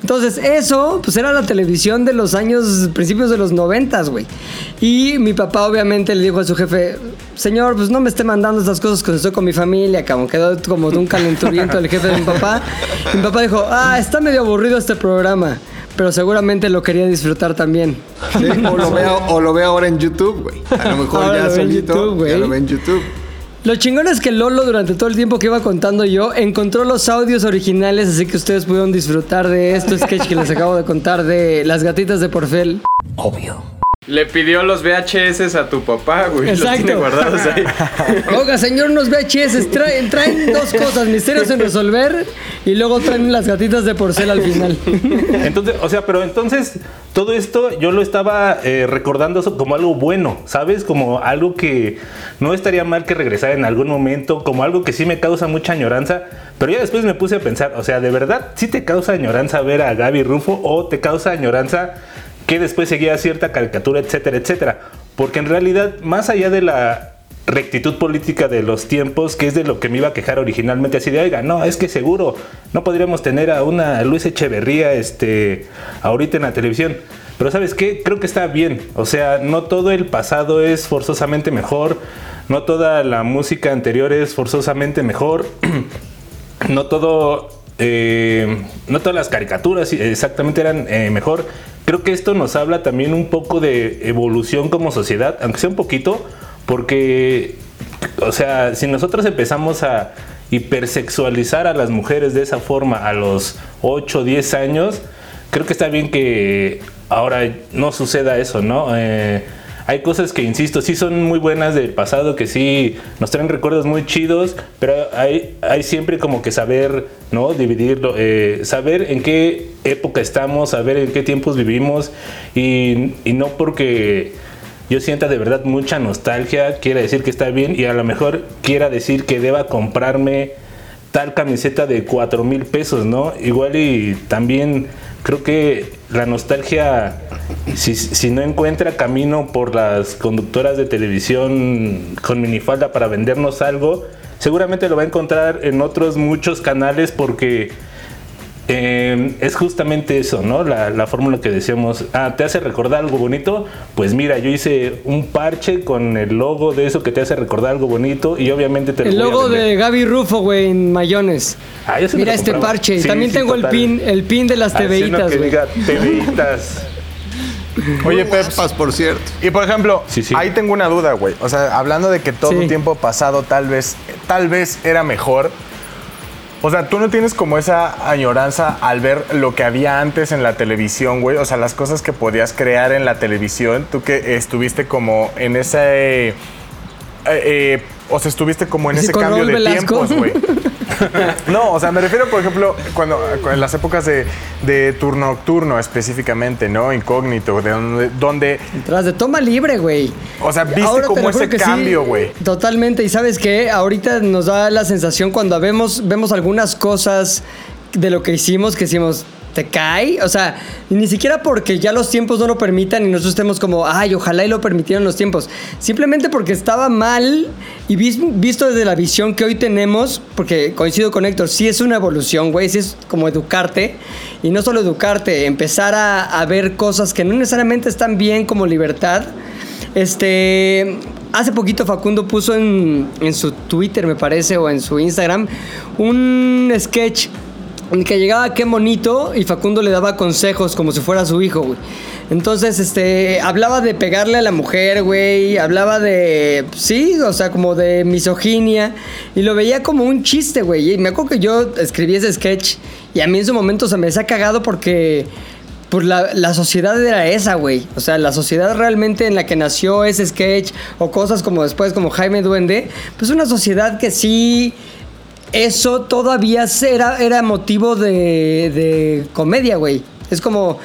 Entonces, eso, pues era la televisión de los años, principios de los noventas, güey. Y mi papá obviamente le dijo a su jefe, señor, pues no me esté mandando estas cosas cuando estoy con mi familia, cabrón. Quedó como de un calenturiento el jefe de mi papá. Y mi papá dijo, ah, está medio aburrido este programa. Pero seguramente lo quería disfrutar también. Sí, o, lo veo, o lo veo ahora en YouTube, güey. A lo mejor Ahora ya lo solito, YouTube, ya lo ve en YouTube. Lo chingón es que Lolo, durante todo el tiempo que iba contando yo, encontró los audios originales, así que ustedes pudieron disfrutar de este sketch que les acabo de contar de las gatitas de Porfel. Obvio. Le pidió los VHS a tu papá, güey. Los Exacto. tiene guardados ahí. Oiga, señor, unos VHS traen, traen dos cosas, misterios en resolver y luego traen las gatitas de porcel al final. Entonces, o sea, pero entonces todo esto yo lo estaba eh, recordando eso como algo bueno, ¿sabes? Como algo que no estaría mal que regresara en algún momento, como algo que sí me causa mucha añoranza. Pero ya después me puse a pensar, o sea, ¿de verdad sí te causa añoranza ver a Gaby Rufo o te causa añoranza que después seguía cierta caricatura, etcétera, etcétera? Porque en realidad, más allá de la rectitud política de los tiempos, que es de lo que me iba a quejar originalmente, así de, oiga, no, es que seguro no podríamos tener a una Luis Echeverría este, ahorita en la televisión. Pero sabes qué, creo que está bien, o sea, no todo el pasado es forzosamente mejor, no toda la música anterior es forzosamente mejor, no todo, eh, no todas las caricaturas exactamente eran eh, mejor. Creo que esto nos habla también un poco de evolución como sociedad, aunque sea un poquito, porque, o sea, si nosotros empezamos a hipersexualizar a las mujeres de esa forma a los 8 o 10 años, creo que está bien que ahora no suceda eso, ¿no? Eh, hay cosas que, insisto, sí son muy buenas del pasado, que sí nos traen recuerdos muy chidos, pero hay, siempre como que saber, ¿no? Dividirlo, eh, saber en qué época estamos, saber en qué tiempos vivimos y, y no porque yo sienta de verdad mucha nostalgia, quiera decir que está bien y a lo mejor quiera decir que deba comprarme tal camiseta de 4 mil pesos, ¿no? Igual y también creo que la nostalgia, si, no encuentra camino por las conductoras de televisión con minifalda para vendernos algo, seguramente lo va a encontrar en otros muchos canales porque eh, es justamente eso, ¿no? La, la fórmula que decíamos, ah, ¿te hace recordar algo bonito? Pues mira, yo hice un parche con el logo de eso que te hace recordar algo bonito y obviamente te lo El voy a logo vender. de Gaby Rufo, güey, en mayones. Ah, yo sí me Mira lo este compraba. parche. Sí, También sí, tengo el pin, el pin de las Así uno TVitas, que güey. diga TVitas. Oye, Peps. por cierto. Y por ejemplo, ahí tengo una duda, güey. O sea, hablando de que todo Sí. tiempo pasado tal vez, tal vez era mejor. O sea, tú no tienes como esa añoranza al ver lo que había antes en la televisión, güey. O sea, las cosas que podías crear en la televisión. Tú que estuviste como en ese. eh, eh, o sea, estuviste como en ¿Sí ese cambio de Velasco? tiempos, güey. No, o sea, me refiero, por ejemplo, cuando en las épocas de, de turno nocturno específicamente, ¿no? Incógnito, de donde, donde Tras de toma libre, güey. o sea, viste Ahora como ese cambio, güey. Totalmente. Y sabes qué? Ahorita nos da la sensación cuando vemos, vemos algunas cosas de lo que hicimos que decimos. ¿Te cae? O sea, ni siquiera porque ya los tiempos no lo permitan y nosotros estemos como, ay, ojalá y lo permitieran los tiempos. Simplemente porque estaba mal y vis- visto desde la visión que hoy tenemos, porque coincido con Héctor, sí es una evolución, güey, sí es como educarte. Y no solo educarte, empezar a, ver cosas que no necesariamente están bien como libertad. Este, hace poquito Facundo puso en, en su Twitter, me parece, o en su Instagram, un sketch que llegaba qué bonito y Facundo le daba consejos como si fuera su hijo, güey. Entonces, este, hablaba de pegarle a la mujer, güey, hablaba de, sí, o sea, como de misoginia, y lo veía como un chiste, güey. Y me acuerdo que yo escribí ese sketch y a mí en su momento se me ha cagado porque pues la, la sociedad era esa, güey. O sea, la sociedad realmente en la que nació ese sketch o cosas como después, como Jaime Duende, pues una sociedad que sí, eso todavía era, era motivo de, de comedia, güey. Es como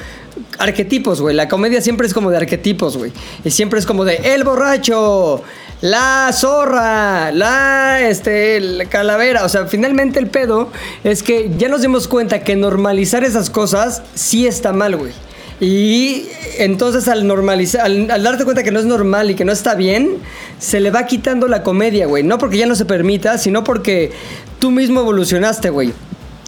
arquetipos, güey. La comedia siempre es como de arquetipos, güey. Y siempre es como de el borracho, la zorra, la este, la calavera. O sea, finalmente el pedo es que ya nos dimos cuenta que normalizar esas cosas sí está mal, güey. Y entonces al normalizar, al, al darte cuenta que no es normal y que no está bien, se le va quitando la comedia, güey. No porque ya no se permita, sino porque tú mismo evolucionaste, güey.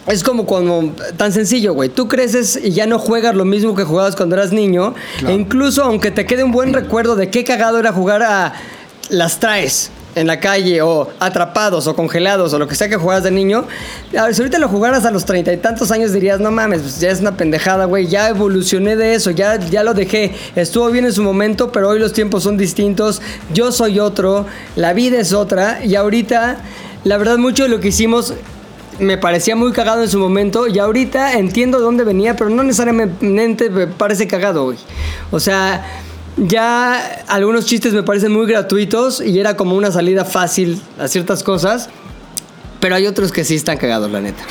Es como cuando, tan sencillo, güey. Tú creces y ya no juegas lo mismo que jugabas cuando eras niño. E incluso aunque te quede un buen recuerdo de qué cagado era jugar a las traes en la calle o atrapados o congelados o lo que sea que juegas de niño, a ver, si ahorita lo jugaras a los treinta y tantos años dirías, no mames, pues ya es una pendejada, güey, ya evolucioné de eso, ya, ya lo dejé, estuvo bien en su momento, pero hoy los tiempos son distintos, yo soy otro, la vida es otra y ahorita, la verdad, mucho de lo que hicimos me parecía muy cagado en su momento y ahorita entiendo de dónde venía, pero no necesariamente me parece cagado, güey. O sea, ya algunos chistes me parecen muy gratuitos y era como una salida fácil a ciertas cosas. Pero hay otros que sí están cagados, la neta.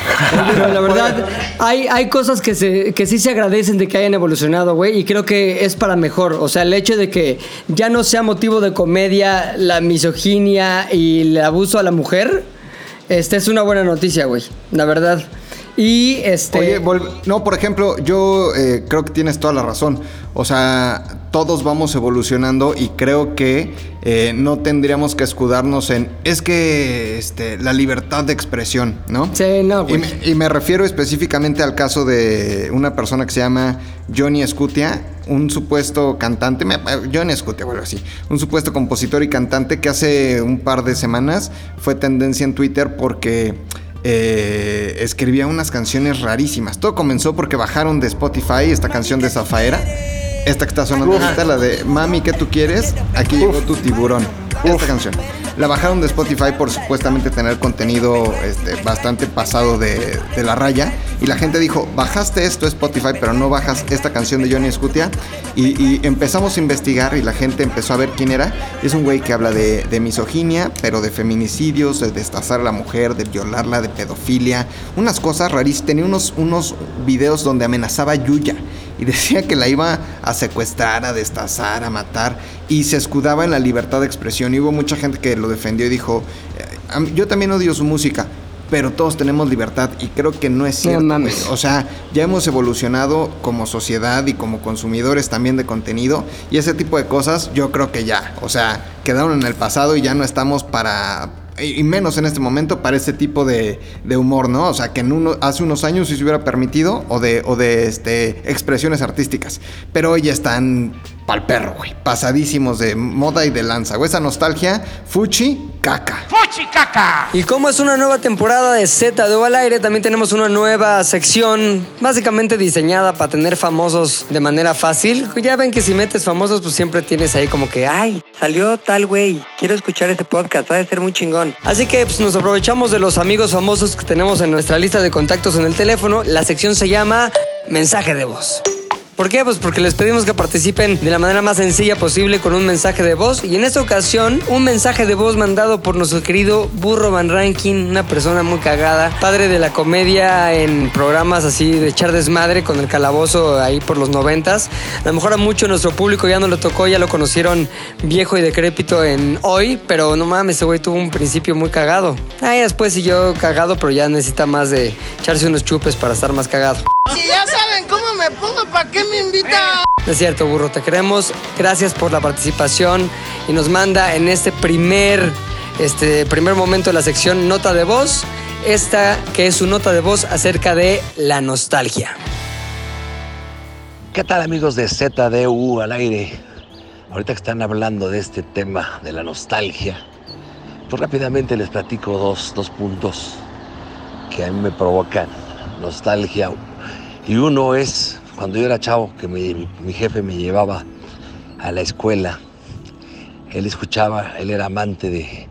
Pero la verdad, hay, hay cosas que, se, que sí se agradecen de que hayan evolucionado, güey, y creo que es para mejor. O sea, el hecho de que ya no sea motivo de comedia la misoginia y el abuso a la mujer, este es una buena noticia, güey, la verdad. Y este. Oye, no, por ejemplo, yo eh, creo que tienes toda la razón. O sea, todos vamos evolucionando y creo que eh, no tendríamos que escudarnos en. Es que este, la libertad de expresión, ¿no? Sí, no, Y me, y me refiero específicamente al caso de una persona que se llama Johnny Scutia, un supuesto cantante, me- eh, Johnny Scutia, bueno, así, un supuesto compositor y cantante que hace un par de semanas fue tendencia en Twitter porque eh, escribía unas canciones rarísimas. Todo comenzó porque bajaron de Spotify esta canción de Zafaera. Esta que está sonando ahorita, la de Mami, ¿qué tú quieres? Aquí llegó tu tiburón. Esta canción. La bajaron de Spotify por supuestamente tener contenido este, bastante pasado de, de la raya. Y la gente dijo, bajaste esto Spotify, pero no bajas esta canción de Johnny Scutia. Y, y empezamos a investigar y la gente empezó a ver quién era. Es un güey que habla de, de misoginia, pero de feminicidios, de destazar a la mujer, de violarla, de pedofilia. Unas cosas rarísimas. Tenía unos, unos videos donde amenazaba a Yuya y decía que la iba a secuestrar, a destazar, a matar y se escudaba en la libertad de expresión y hubo mucha gente que lo defendió y dijo, eh, yo también odio su música, pero todos tenemos libertad y creo que no es cierto. O sea, ya hemos evolucionado como sociedad y como consumidores también de contenido y ese tipo de cosas yo creo que ya, o sea, quedaron en el pasado y ya no estamos para y menos en este momento para este tipo de, de humor, ¿no? O sea, que en uno, hace unos años sí se hubiera permitido o de, o de este, expresiones artísticas. Pero hoy ya están pa'l perro, güey. Pasadísimos de moda y de lanza, güey. Esa nostalgia, fuchi, caca. Y como es una nueva temporada de Z de al aire, también tenemos una nueva sección básicamente diseñada para tener famosos de manera fácil. Ya ven que si metes famosos, pues siempre tienes ahí como que, ay, salió tal güey, quiero escuchar este podcast, va a ser muy chingón. Así que pues, nos aprovechamos de los amigos famosos que tenemos en nuestra lista de contactos en el teléfono. La sección se llama Mensaje de voz. ¿Por qué? Pues porque les pedimos que participen de la manera más sencilla posible con un mensaje de voz. Y en esta ocasión, un mensaje de voz mandado por nuestro querido Burro Van Rankin, una persona muy cagada, padre de la comedia en programas así de echar desmadre con el calabozo ahí por los noventas. A lo mejor a mucho nuestro público ya no le tocó, ya lo conocieron viejo y decrépito en hoy, pero no mames, ese güey tuvo un principio muy cagado. Ah, y después siguió cagado, pero ya necesita más de echarse unos chupes para estar más cagado. Si ya saben cómo me pongo, ¿para qué me invitan? Es cierto, burro, te queremos. Gracias por la participación y nos manda en este primer, este primer momento de la sección Nota de Voz, esta que es su nota de voz acerca de la nostalgia. ¿Qué tal amigos de ZDU al aire? Ahorita que están hablando de este tema de la nostalgia, pues rápidamente les platico dos, dos puntos que a mí me provocan nostalgia. Y uno es cuando yo era chavo, que mi, mi jefe me llevaba a la escuela. Él escuchaba, él era amante de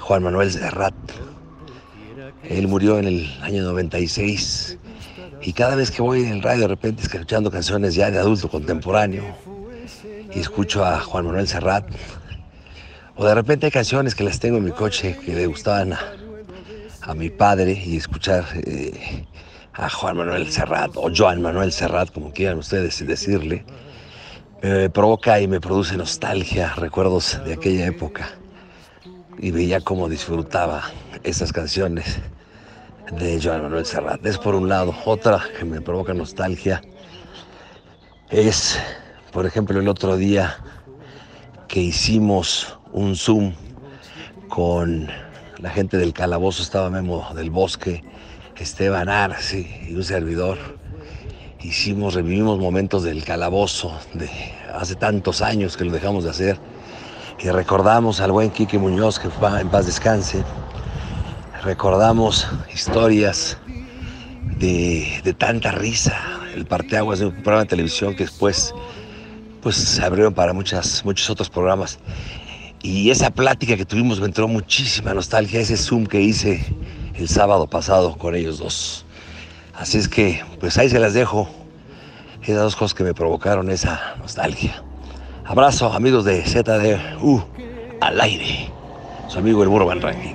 Juan Manuel Serrat. Él murió en el año 96 y cada vez que voy en el radio de repente escuchando canciones ya de adulto contemporáneo y escucho a Juan Manuel Serrat, o de repente hay canciones que las tengo en mi coche que le gustaban a, a mi padre y escuchar eh, a Juan Manuel Serrat o Joan Manuel Serrat, como quieran ustedes decirle, me provoca y me produce nostalgia, recuerdos de aquella época y veía cómo disfrutaba esas canciones de Joan Manuel Serrat. Es por un lado. Otra que me provoca nostalgia es, por ejemplo, el otro día que hicimos un Zoom con la gente del calabozo, estaba Memo del Bosque, Esteban Arce y un servidor. Hicimos, revivimos momentos del calabozo de hace tantos años que lo dejamos de hacer. Y recordamos al buen Quique Muñoz, que en paz descanse. Recordamos historias de, de tanta risa. El parteaguas de un programa de televisión que después pues, se abrieron para muchas, muchos otros programas. Y esa plática que tuvimos me entró muchísima nostalgia, ese Zoom que hice el sábado pasado con ellos dos. Así es que, pues ahí se las dejo. Esas dos cosas que me provocaron esa nostalgia. Abrazo, amigos de ZDU, al aire. Su amigo el Ranking.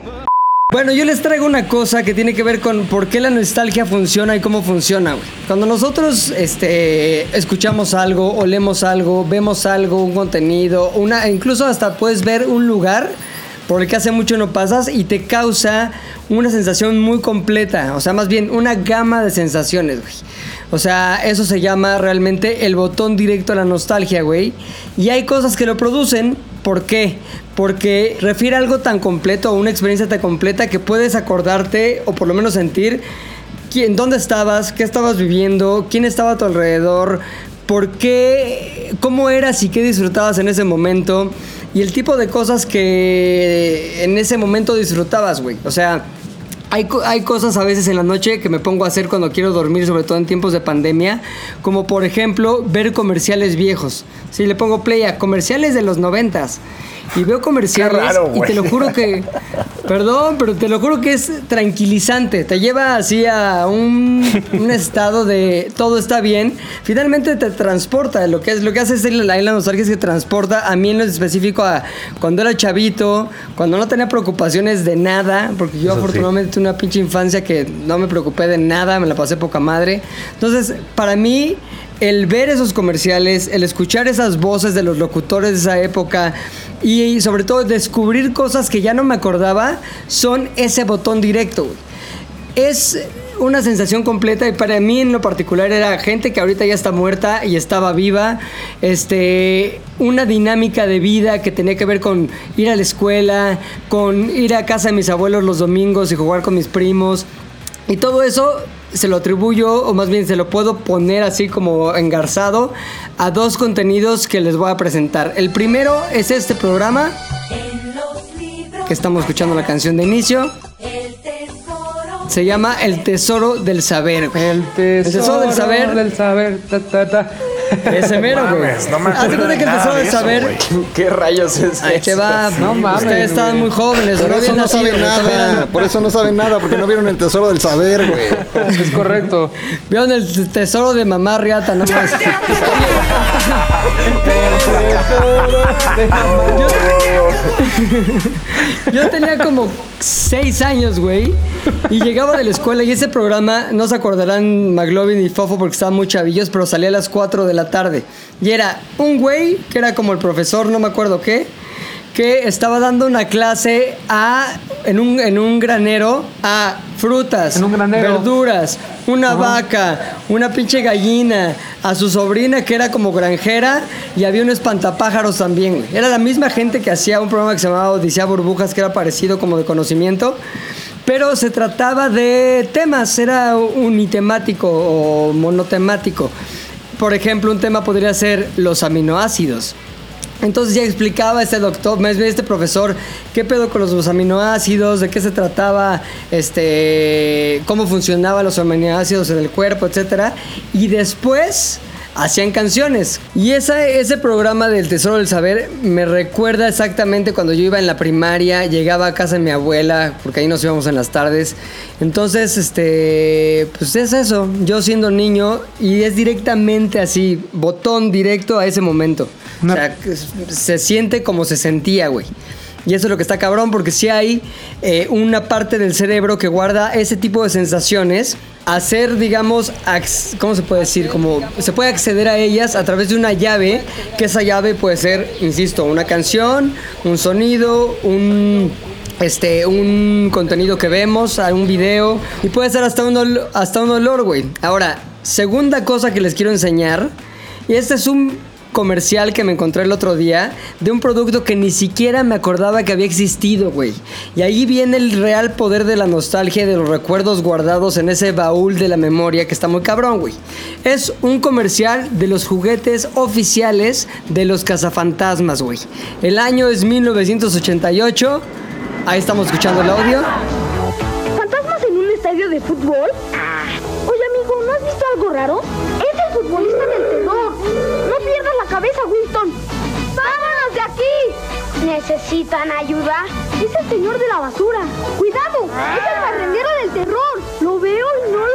Bueno, yo les traigo una cosa que tiene que ver con por qué la nostalgia funciona y cómo funciona, güey. Cuando nosotros este, escuchamos algo, olemos algo, vemos algo, un contenido, una, incluso hasta puedes ver un lugar por el que hace mucho no pasas y te causa una sensación muy completa, o sea, más bien una gama de sensaciones, güey. O sea, eso se llama realmente el botón directo a la nostalgia, güey. Y hay cosas que lo producen. ¿Por qué? Porque refiere algo tan completo, a una experiencia tan completa que puedes acordarte o por lo menos sentir quién, dónde estabas, qué estabas viviendo, quién estaba a tu alrededor, por qué, cómo eras y qué disfrutabas en ese momento y el tipo de cosas que en ese momento disfrutabas, güey. O sea, hay, hay cosas a veces en la noche que me pongo a hacer cuando quiero dormir, sobre todo en tiempos de pandemia, como por ejemplo ver comerciales viejos. Si le pongo play a comerciales de los noventas y veo comerciales raro, y te lo juro que, perdón, pero te lo juro que es tranquilizante, te lleva así a un, un estado de todo está bien, finalmente te transporta, lo que es lo que hace es la isla nostalgia es que transporta a mí en lo específico a cuando era chavito, cuando no tenía preocupaciones de nada, porque yo Eso afortunadamente tuve una pinche infancia que no me preocupé de nada, me la pasé poca madre. Entonces, para mí el ver esos comerciales, el escuchar esas voces de los locutores de esa época y sobre todo descubrir cosas que ya no me acordaba, son ese botón directo. Es una sensación completa y para mí en lo particular era gente que ahorita ya está muerta y estaba viva, este, una dinámica de vida que tenía que ver con ir a la escuela, con ir a casa de mis abuelos los domingos y jugar con mis primos y todo eso se lo atribuyo, o más bien se lo puedo poner así como engarzado, a dos contenidos que les voy a presentar. El primero es este programa, que estamos escuchando la canción de inicio. Se llama El Tesoro del Saber. güey. El tesoro, del saber. Del saber. ta, ta, ta. Ese mero, güey. mames, no de acuerdo cuenta que del eso, saber. ¿Qué rayos es Ahí te eso? va. No mames, Ustedes estaban muy jóvenes. Por no eso no saben nada. Por eso no saben nada, porque no vieron el tesoro del saber, güey. Es correcto. Vieron el tesoro de mamá Riata, nada más. Yo, tenía como seis años, güey. Y llegaba de la escuela y ese programa, no se acordarán McLovin y Fofo porque estaban muy chavillos, pero salía a las 4 de la tarde. Y era un güey, que era como el profesor, no me acuerdo qué, que estaba dando una clase a, en, un, en un granero a frutas, En un granero. verduras, una vaca, una pinche gallina, a su sobrina que era como granjera y había un espantapájaros también. Era la misma gente que hacía un programa que se llamaba Odisea Burbujas, que era parecido como de conocimiento. Pero se trataba de temas, era unitemático o monotemático. Por ejemplo, un tema podría ser los aminoácidos. Entonces ya explicaba este doctor, este profesor, qué pedo con los aminoácidos, de qué se trataba, este, cómo funcionaban los aminoácidos en el cuerpo, etcétera. Y después hacían canciones. Y esa, ese programa del Tesoro del Saber me recuerda exactamente cuando yo iba en la primaria, llegaba a casa de mi abuela, porque ahí nos íbamos en las tardes. Entonces, este, pues es eso, yo siendo niño y es directamente así, botón directo a ese momento. O sea, que se siente como se sentía, güey. Y eso es lo que está cabrón, porque si hay eh, una parte del cerebro que guarda ese tipo de sensaciones, hacer, digamos, ¿cómo se puede decir? Como se puede acceder a ellas a través de una llave, que esa llave puede ser, insisto, una canción, un sonido, un este, un contenido que vemos, un video, y puede ser hasta un, ol- hasta un olor, güey. Ahora, segunda cosa que les quiero enseñar, y este es un comercial que me encontré el otro día de un producto que ni siquiera me acordaba que había existido, güey. Y ahí viene el real poder de la nostalgia y de los recuerdos guardados en ese baúl de la memoria que está muy cabrón, güey. Es un comercial de los juguetes oficiales de los cazafantasmas, güey. El año es 1988. Ahí estamos escuchando el audio. ¿Fantasmas en un estadio de fútbol? Oye, amigo, ¿no has visto algo raro? Es el futbolista del terror. Cabeza, Winston. ¡Vámonos de aquí! ¿Necesitan ayuda? Es el señor de la basura. ¡Cuidado! ¡Es el barrendero del terror! Lo veo y no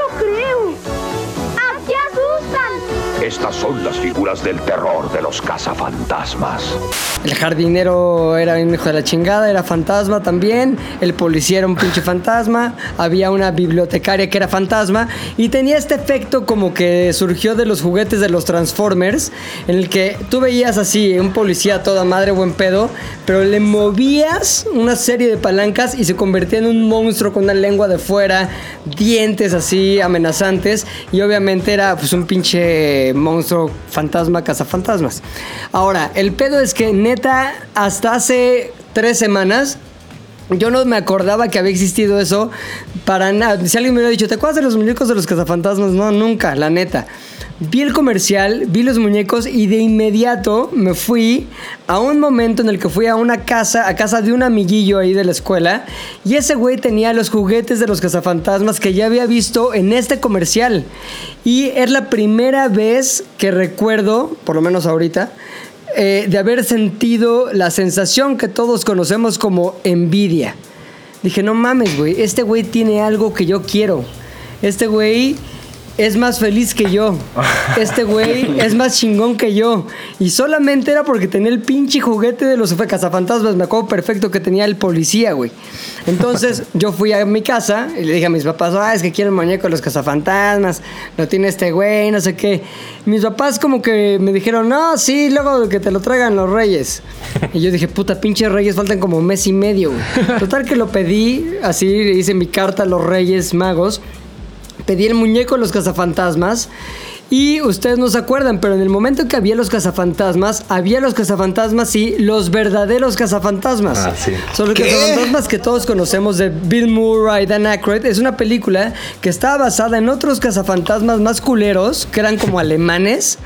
Estas son las figuras del terror de los cazafantasmas. El jardinero era un hijo de la chingada, era fantasma también. El policía era un pinche fantasma. Había una bibliotecaria que era fantasma. Y tenía este efecto como que surgió de los juguetes de los Transformers. En el que tú veías así, un policía toda madre, buen pedo. Pero le movías una serie de palancas y se convertía en un monstruo con una lengua de fuera, dientes así amenazantes. Y obviamente era pues un pinche monstruo fantasma, cazafantasmas. Ahora, el pedo es que neta, hasta hace tres semanas yo no me acordaba que había existido eso para nada. Si alguien me hubiera dicho, ¿te acuerdas de los muñecos de los cazafantasmas? No, nunca, la neta. Vi el comercial, vi los muñecos y de inmediato me fui a un momento en el que fui a una casa, a casa de un amiguillo ahí de la escuela, y ese güey tenía los juguetes de los cazafantasmas que ya había visto en este comercial. Y es la primera vez que recuerdo, por lo menos ahorita, eh, de haber sentido la sensación que todos conocemos como envidia. Dije, no mames, güey, este güey tiene algo que yo quiero. Este güey es más feliz que yo. Este güey es más chingón que yo. Y solamente era porque tenía el pinche juguete de los cazafantasmas. Me acuerdo perfecto que tenía el policía, güey. Entonces yo fui a mi casa y le dije a mis papás, ah, es que quiero el muñeco de los cazafantasmas. Lo tiene este güey, no sé qué. Mis papás como que me dijeron, no, sí, luego que te lo traigan los reyes. Y yo dije, puta, pinche reyes, faltan como un mes y medio, güey. Total que lo pedí, así hice mi carta a los reyes magos pedí el muñeco de los cazafantasmas. Y ustedes no se acuerdan, pero en el momento que había los cazafantasmas, había los cazafantasmas y los verdaderos cazafantasmas. Ah, sí. Son los cazafantasmas que todos conocemos de Bill Murray, Dan Aykroyd. Es una película que está basada en otros cazafantasmas más culeros, que eran como alemanes.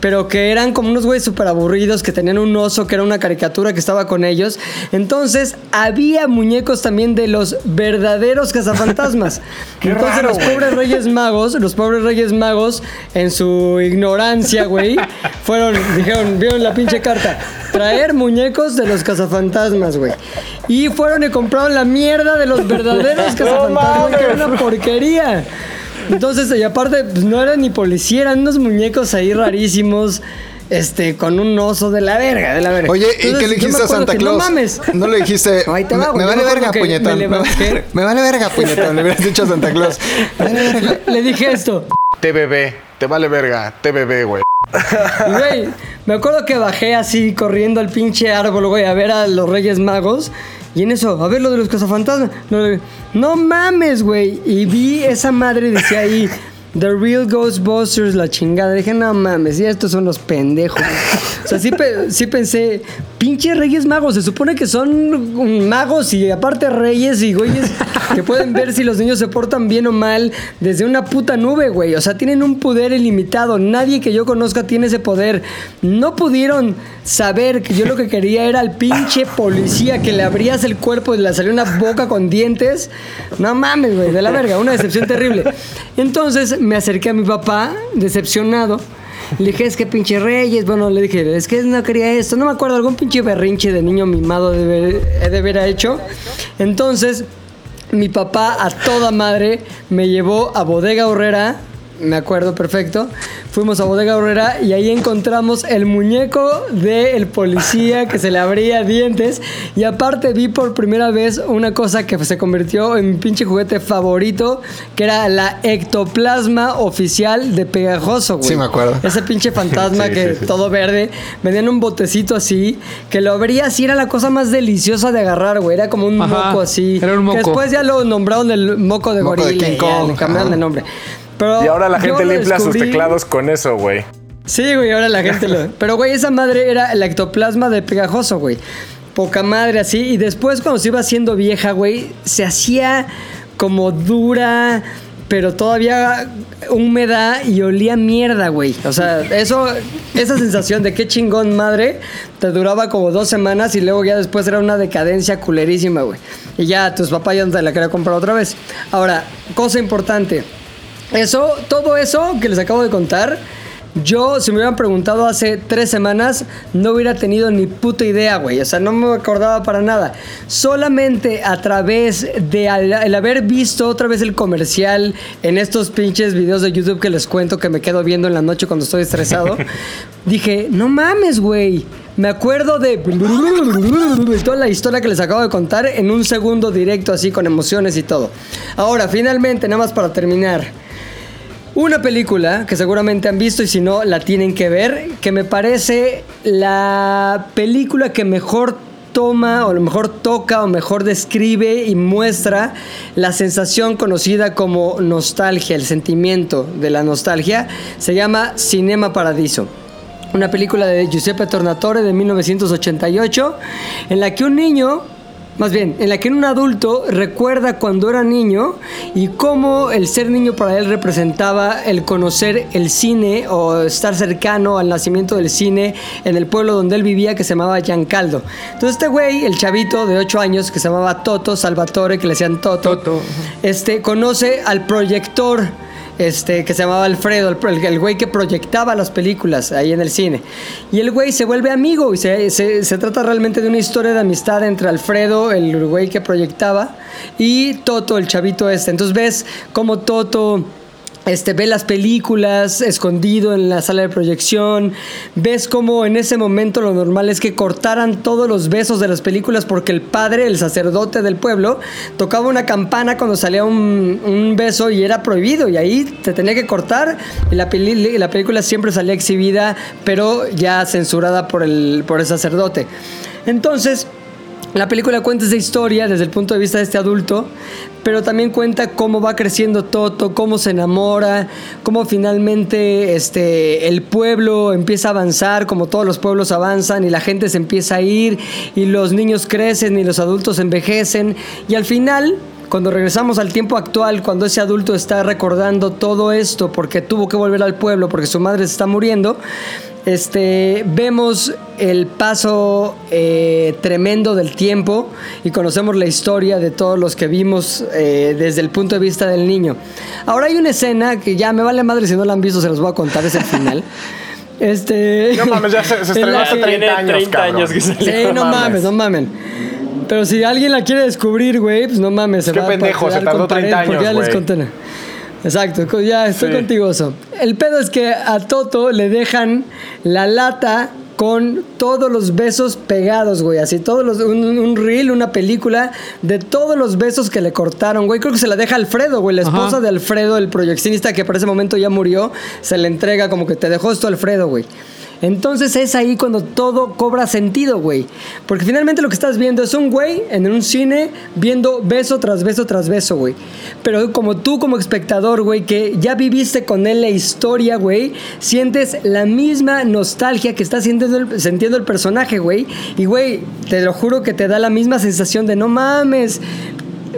Pero que eran como unos güeyes súper aburridos, que tenían un oso, que era una caricatura que estaba con ellos. Entonces, había muñecos también de los verdaderos cazafantasmas. Entonces, raro, los pobres reyes magos, los pobres reyes magos, en su ignorancia, güey, fueron, dijeron, vieron la pinche carta, traer muñecos de los cazafantasmas, güey. Y fueron y compraron la mierda de los verdaderos cazafantasmas, que era una porquería. Entonces, y aparte, pues, no eran ni policía, eran unos muñecos ahí rarísimos. Este, con un oso de la verga, de la verga. Oye, ¿y Entonces, qué le dijiste a Santa Claus? No mames. No le dijiste. Ahí te va, me, vale verga, puñetón. me Me, levanté. me vale verga, puñetón. Le hubieras dicho a Santa Claus. Me vale verga. Le dije esto. TBB, te vale verga, TBB, güey. Güey, me acuerdo que bajé así corriendo al pinche árbol, güey, a ver a los Reyes Magos. Y en eso, a ver lo de los cazafantasmas. No, le- no mames, güey. Y vi esa madre, decía ahí, The Real Ghostbusters, la chingada. Dije, no mames, y estos son los pendejos. O sea, sí, pe- sí pensé, pinche Reyes Magos, se supone que son magos y aparte reyes y güeyes que pueden ver si los niños se portan bien o mal desde una puta nube, güey. O sea, tienen un poder ilimitado. Nadie que yo conozca tiene ese poder. No pudieron saber que yo lo que quería era al pinche policía que le abrías el cuerpo y le salió una boca con dientes. No mames, güey, de la verga, una decepción terrible. Entonces me acerqué a mi papá, decepcionado. Le dije, es que pinche Reyes, bueno, le dije, es que no quería esto, no me acuerdo, algún pinche berrinche de niño mimado de de haber hecho. Entonces, mi papá a toda madre me llevó a Bodega Horrera, me acuerdo perfecto. Fuimos a Bodega Horrera y ahí encontramos el muñeco del policía que se le abría dientes. Y aparte vi por primera vez una cosa que se convirtió en mi pinche juguete favorito, que era la ectoplasma oficial de Pegajoso, güey. Sí, me acuerdo. Ese pinche fantasma Sí, que sí, sí. todo verde. Vendían un botecito así, que lo abrías y era la cosa más deliciosa de agarrar, güey. Era como un Ajá, moco así. era un moco. Que después ya lo nombraron el moco de Moco de gorila. King ya le cambiaron de nombre. Pero Y ahora la gente limpia sus teclados con eso, güey. Sí, güey, ahora la gente lo. Pero, güey, esa madre era el ectoplasma de pegajoso, güey. Poca madre así. Y después, cuando se iba haciendo vieja, güey, se hacía como dura, pero todavía húmeda y olía mierda, güey. O sea, eso, esa sensación de qué chingón madre, te duraba como dos semanas y luego ya después era una decadencia culerísima, güey. Y ya tus papás ya no te la querían comprar otra vez. Ahora, cosa importante. Eso, todo eso que les acabo de contar, yo, si me hubieran preguntado hace tres semanas, no hubiera tenido ni puta idea, güey. O sea, no me acordaba para nada. Solamente a través de al- el haber visto otra vez el comercial en estos pinches videos de YouTube que les cuento que me quedo viendo en la noche cuando estoy estresado, dije, no mames, güey. Me acuerdo de toda la historia que les acabo de contar en un segundo directo, así con emociones y todo. Ahora, finalmente, nada más para terminar. Una película que seguramente han visto y si no la tienen que ver, que me parece la película que mejor toma o lo mejor toca o mejor describe y muestra la sensación conocida como nostalgia, el sentimiento de la nostalgia, se llama Cinema Paradiso. Una película de Giuseppe Tornatore de 1988 en la que un niño más bien, en la que un adulto recuerda cuando era niño y cómo el ser niño para él representaba el conocer el cine o estar cercano al nacimiento del cine en el pueblo donde él vivía que se llamaba Giancaldo. Entonces este güey, el chavito de 8 años que se llamaba Toto Salvatore, que le decían Toto, este conoce al proyector este, que se llamaba Alfredo, el, güey que proyectaba las películas ahí en el cine. Y el güey se vuelve amigo y se, se- se trata realmente de una historia de amistad entre Alfredo, el güey que proyectaba, y Toto, el chavito este. Entonces ves cómo Toto... Este, ve las películas escondido en la sala de proyección. Ves como en ese momento lo normal es que cortaran todos los besos de las películas porque el padre, el sacerdote del pueblo, tocaba una campana cuando salía un, un beso y era prohibido. Y ahí te tenía que cortar. Y la, la película siempre salía exhibida, pero ya censurada por el, por el sacerdote. Entonces, la película cuenta esa historia desde el punto de vista de este adulto, pero también cuenta cómo va creciendo Toto, cómo se enamora, cómo finalmente este, el pueblo empieza a avanzar, como todos los pueblos avanzan y la gente se empieza a ir y los niños crecen y los adultos envejecen. Y al final... Cuando regresamos al tiempo actual, cuando ese adulto está recordando todo esto porque tuvo que volver al pueblo, porque su madre se está muriendo, este, vemos el paso eh, tremendo del tiempo y conocemos la historia de todos los que vimos eh, desde el punto de vista del niño. Ahora hay una escena que ya me vale madre si no la han visto, se los voy a contar, es el final. Este, No mames, ya se- se en estrenó hace que- 30 años, 30 cabrón. años que salió. Sí, no mames, no mamen. Pero si alguien la quiere descubrir, güey, pues no mames. Se Qué va a pendejo, se tardó con pared, 30 porque ya años, les conté. Exacto, ya estoy Sí. contigo, Oso. El pedo es que a Toto le dejan la lata con todos los besos pegados, güey. Así, todos los, un, un reel, una película de todos los besos que le cortaron, güey. Creo que se la deja Alfredo, güey. La esposa Ajá. de Alfredo, el proyeccionista que por ese momento ya murió, se le entrega como que te dejó esto Alfredo, güey. Entonces es ahí cuando todo cobra sentido, güey. Porque finalmente lo que estás viendo es un güey en un cine viendo beso tras beso tras beso, güey. Pero como tú como espectador, güey, que ya viviste con él la historia, güey, sientes la misma nostalgia que está sintiendo el, sintiendo el personaje, güey. Y, güey, te lo juro que te da la misma sensación de no mames.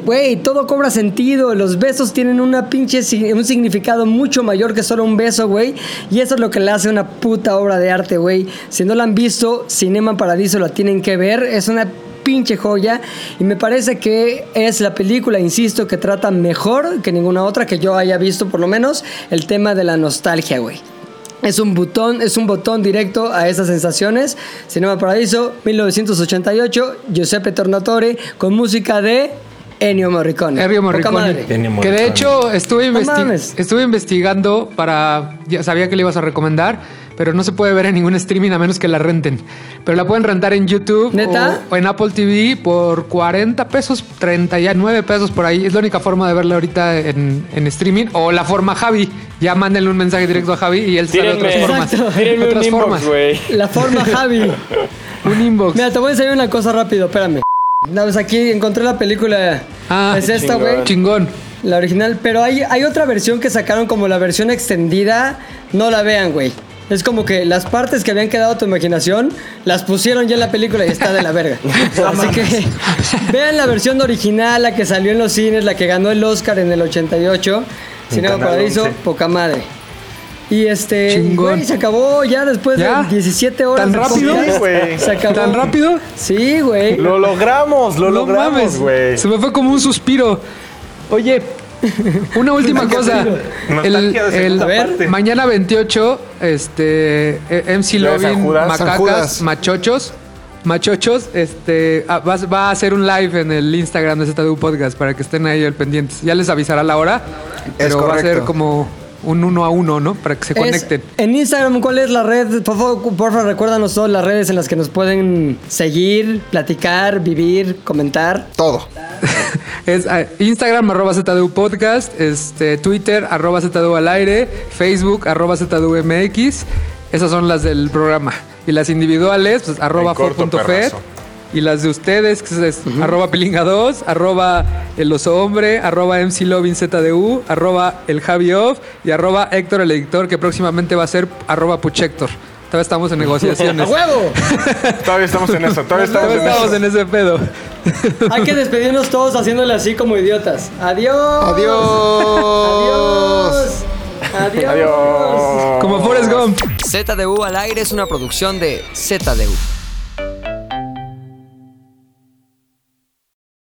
Güey, todo cobra sentido. Los besos tienen una pinche un significado mucho mayor que solo un beso, güey. Y eso es lo que le hace una puta obra de arte, güey. Si no la han visto, Cinema Paradiso la tienen que ver. Es una pinche joya. Y me parece que es la película, insisto, que trata mejor que ninguna otra que yo haya visto, por lo menos, el tema de la nostalgia, güey. Es un botón, es un botón directo a esas sensaciones. Cinema Paradiso, 1988, Giuseppe Tornatore, con música de Ennio Morricone. Ennio Morricone. madre. Que de hecho estuve, No estuve investigando para. Ya sabía que le ibas a recomendar, pero no se puede ver en ningún streaming a menos que la renten. Pero la pueden rentar en YouTube ¿Neta? O, o en Apple TV por 40 pesos, 39 pesos por ahí. Es la única forma de verla ahorita en, en streaming. O la forma Javi. Ya mándenle un mensaje directo a Javi y él sabe otras formas. Tírenme Otras inbox, formas. La forma Javi. Un inbox. Mira, te voy a enseñar una cosa rápido, espérame. No, pues aquí encontré la película. Ah, es esta, güey. Chingón. La original. Pero hay, hay otra versión que sacaron como la versión extendida. No la vean, güey. Es como que las partes que habían quedado a tu imaginación las pusieron ya en la película y está de la verga. Así que vean la versión original, la que salió en los cines, la que ganó el Oscar en el 88. Cinema 11. poca madre. Y este, Chingón. güey, se acabó ya después ¿Ya? de 17 horas. ¿Tan rápido? podcast. Güey. Se acabó. ¿Tan rápido? Sí, güey. Lo logramos, lo No logramos, mames, güey. Se me fue como un suspiro. Oye, una última cosa. El, el- parte. mañana 28, este, eh, MC Lovin, Judas, Macacas. Machochos, Machochos, este, ah, va, va a hacer un live en el Instagram de ZDU Podcast para que estén ahí al pendientes. Ya les avisará la hora, pero va a ser como un uno a uno, ¿no? Para que se Es- conecten. en Instagram, ¿cuál es la red? Por favor, por favor, recuérdanos todas las redes en las que nos pueden seguir, platicar, vivir, comentar. Todo. Es ah, Instagram, arroba ZDU Podcast, este, Twitter, arroba ZDU al aire, Facebook, arroba ZDU MX. Esas son las del programa. Y las individuales, pues arroba perrazo. Y las de ustedes, que es arroba pilinga2, arroba el oso hombre, arroba MC Lovin ZDU, arroba el Javi Off y arroba Héctor el editor, que próximamente va a ser arroba Puchector. Todavía estamos en ¡A negociaciones. huevo! Todavía estamos en eso, todavía estamos Todavía en estamos eso. en ese pedo. Hay que despedirnos todos haciéndole así como idiotas. Adiós. Adiós. Adiós. Adiós. Como Forrest Gump. ZDU al aire es una producción de ZDU.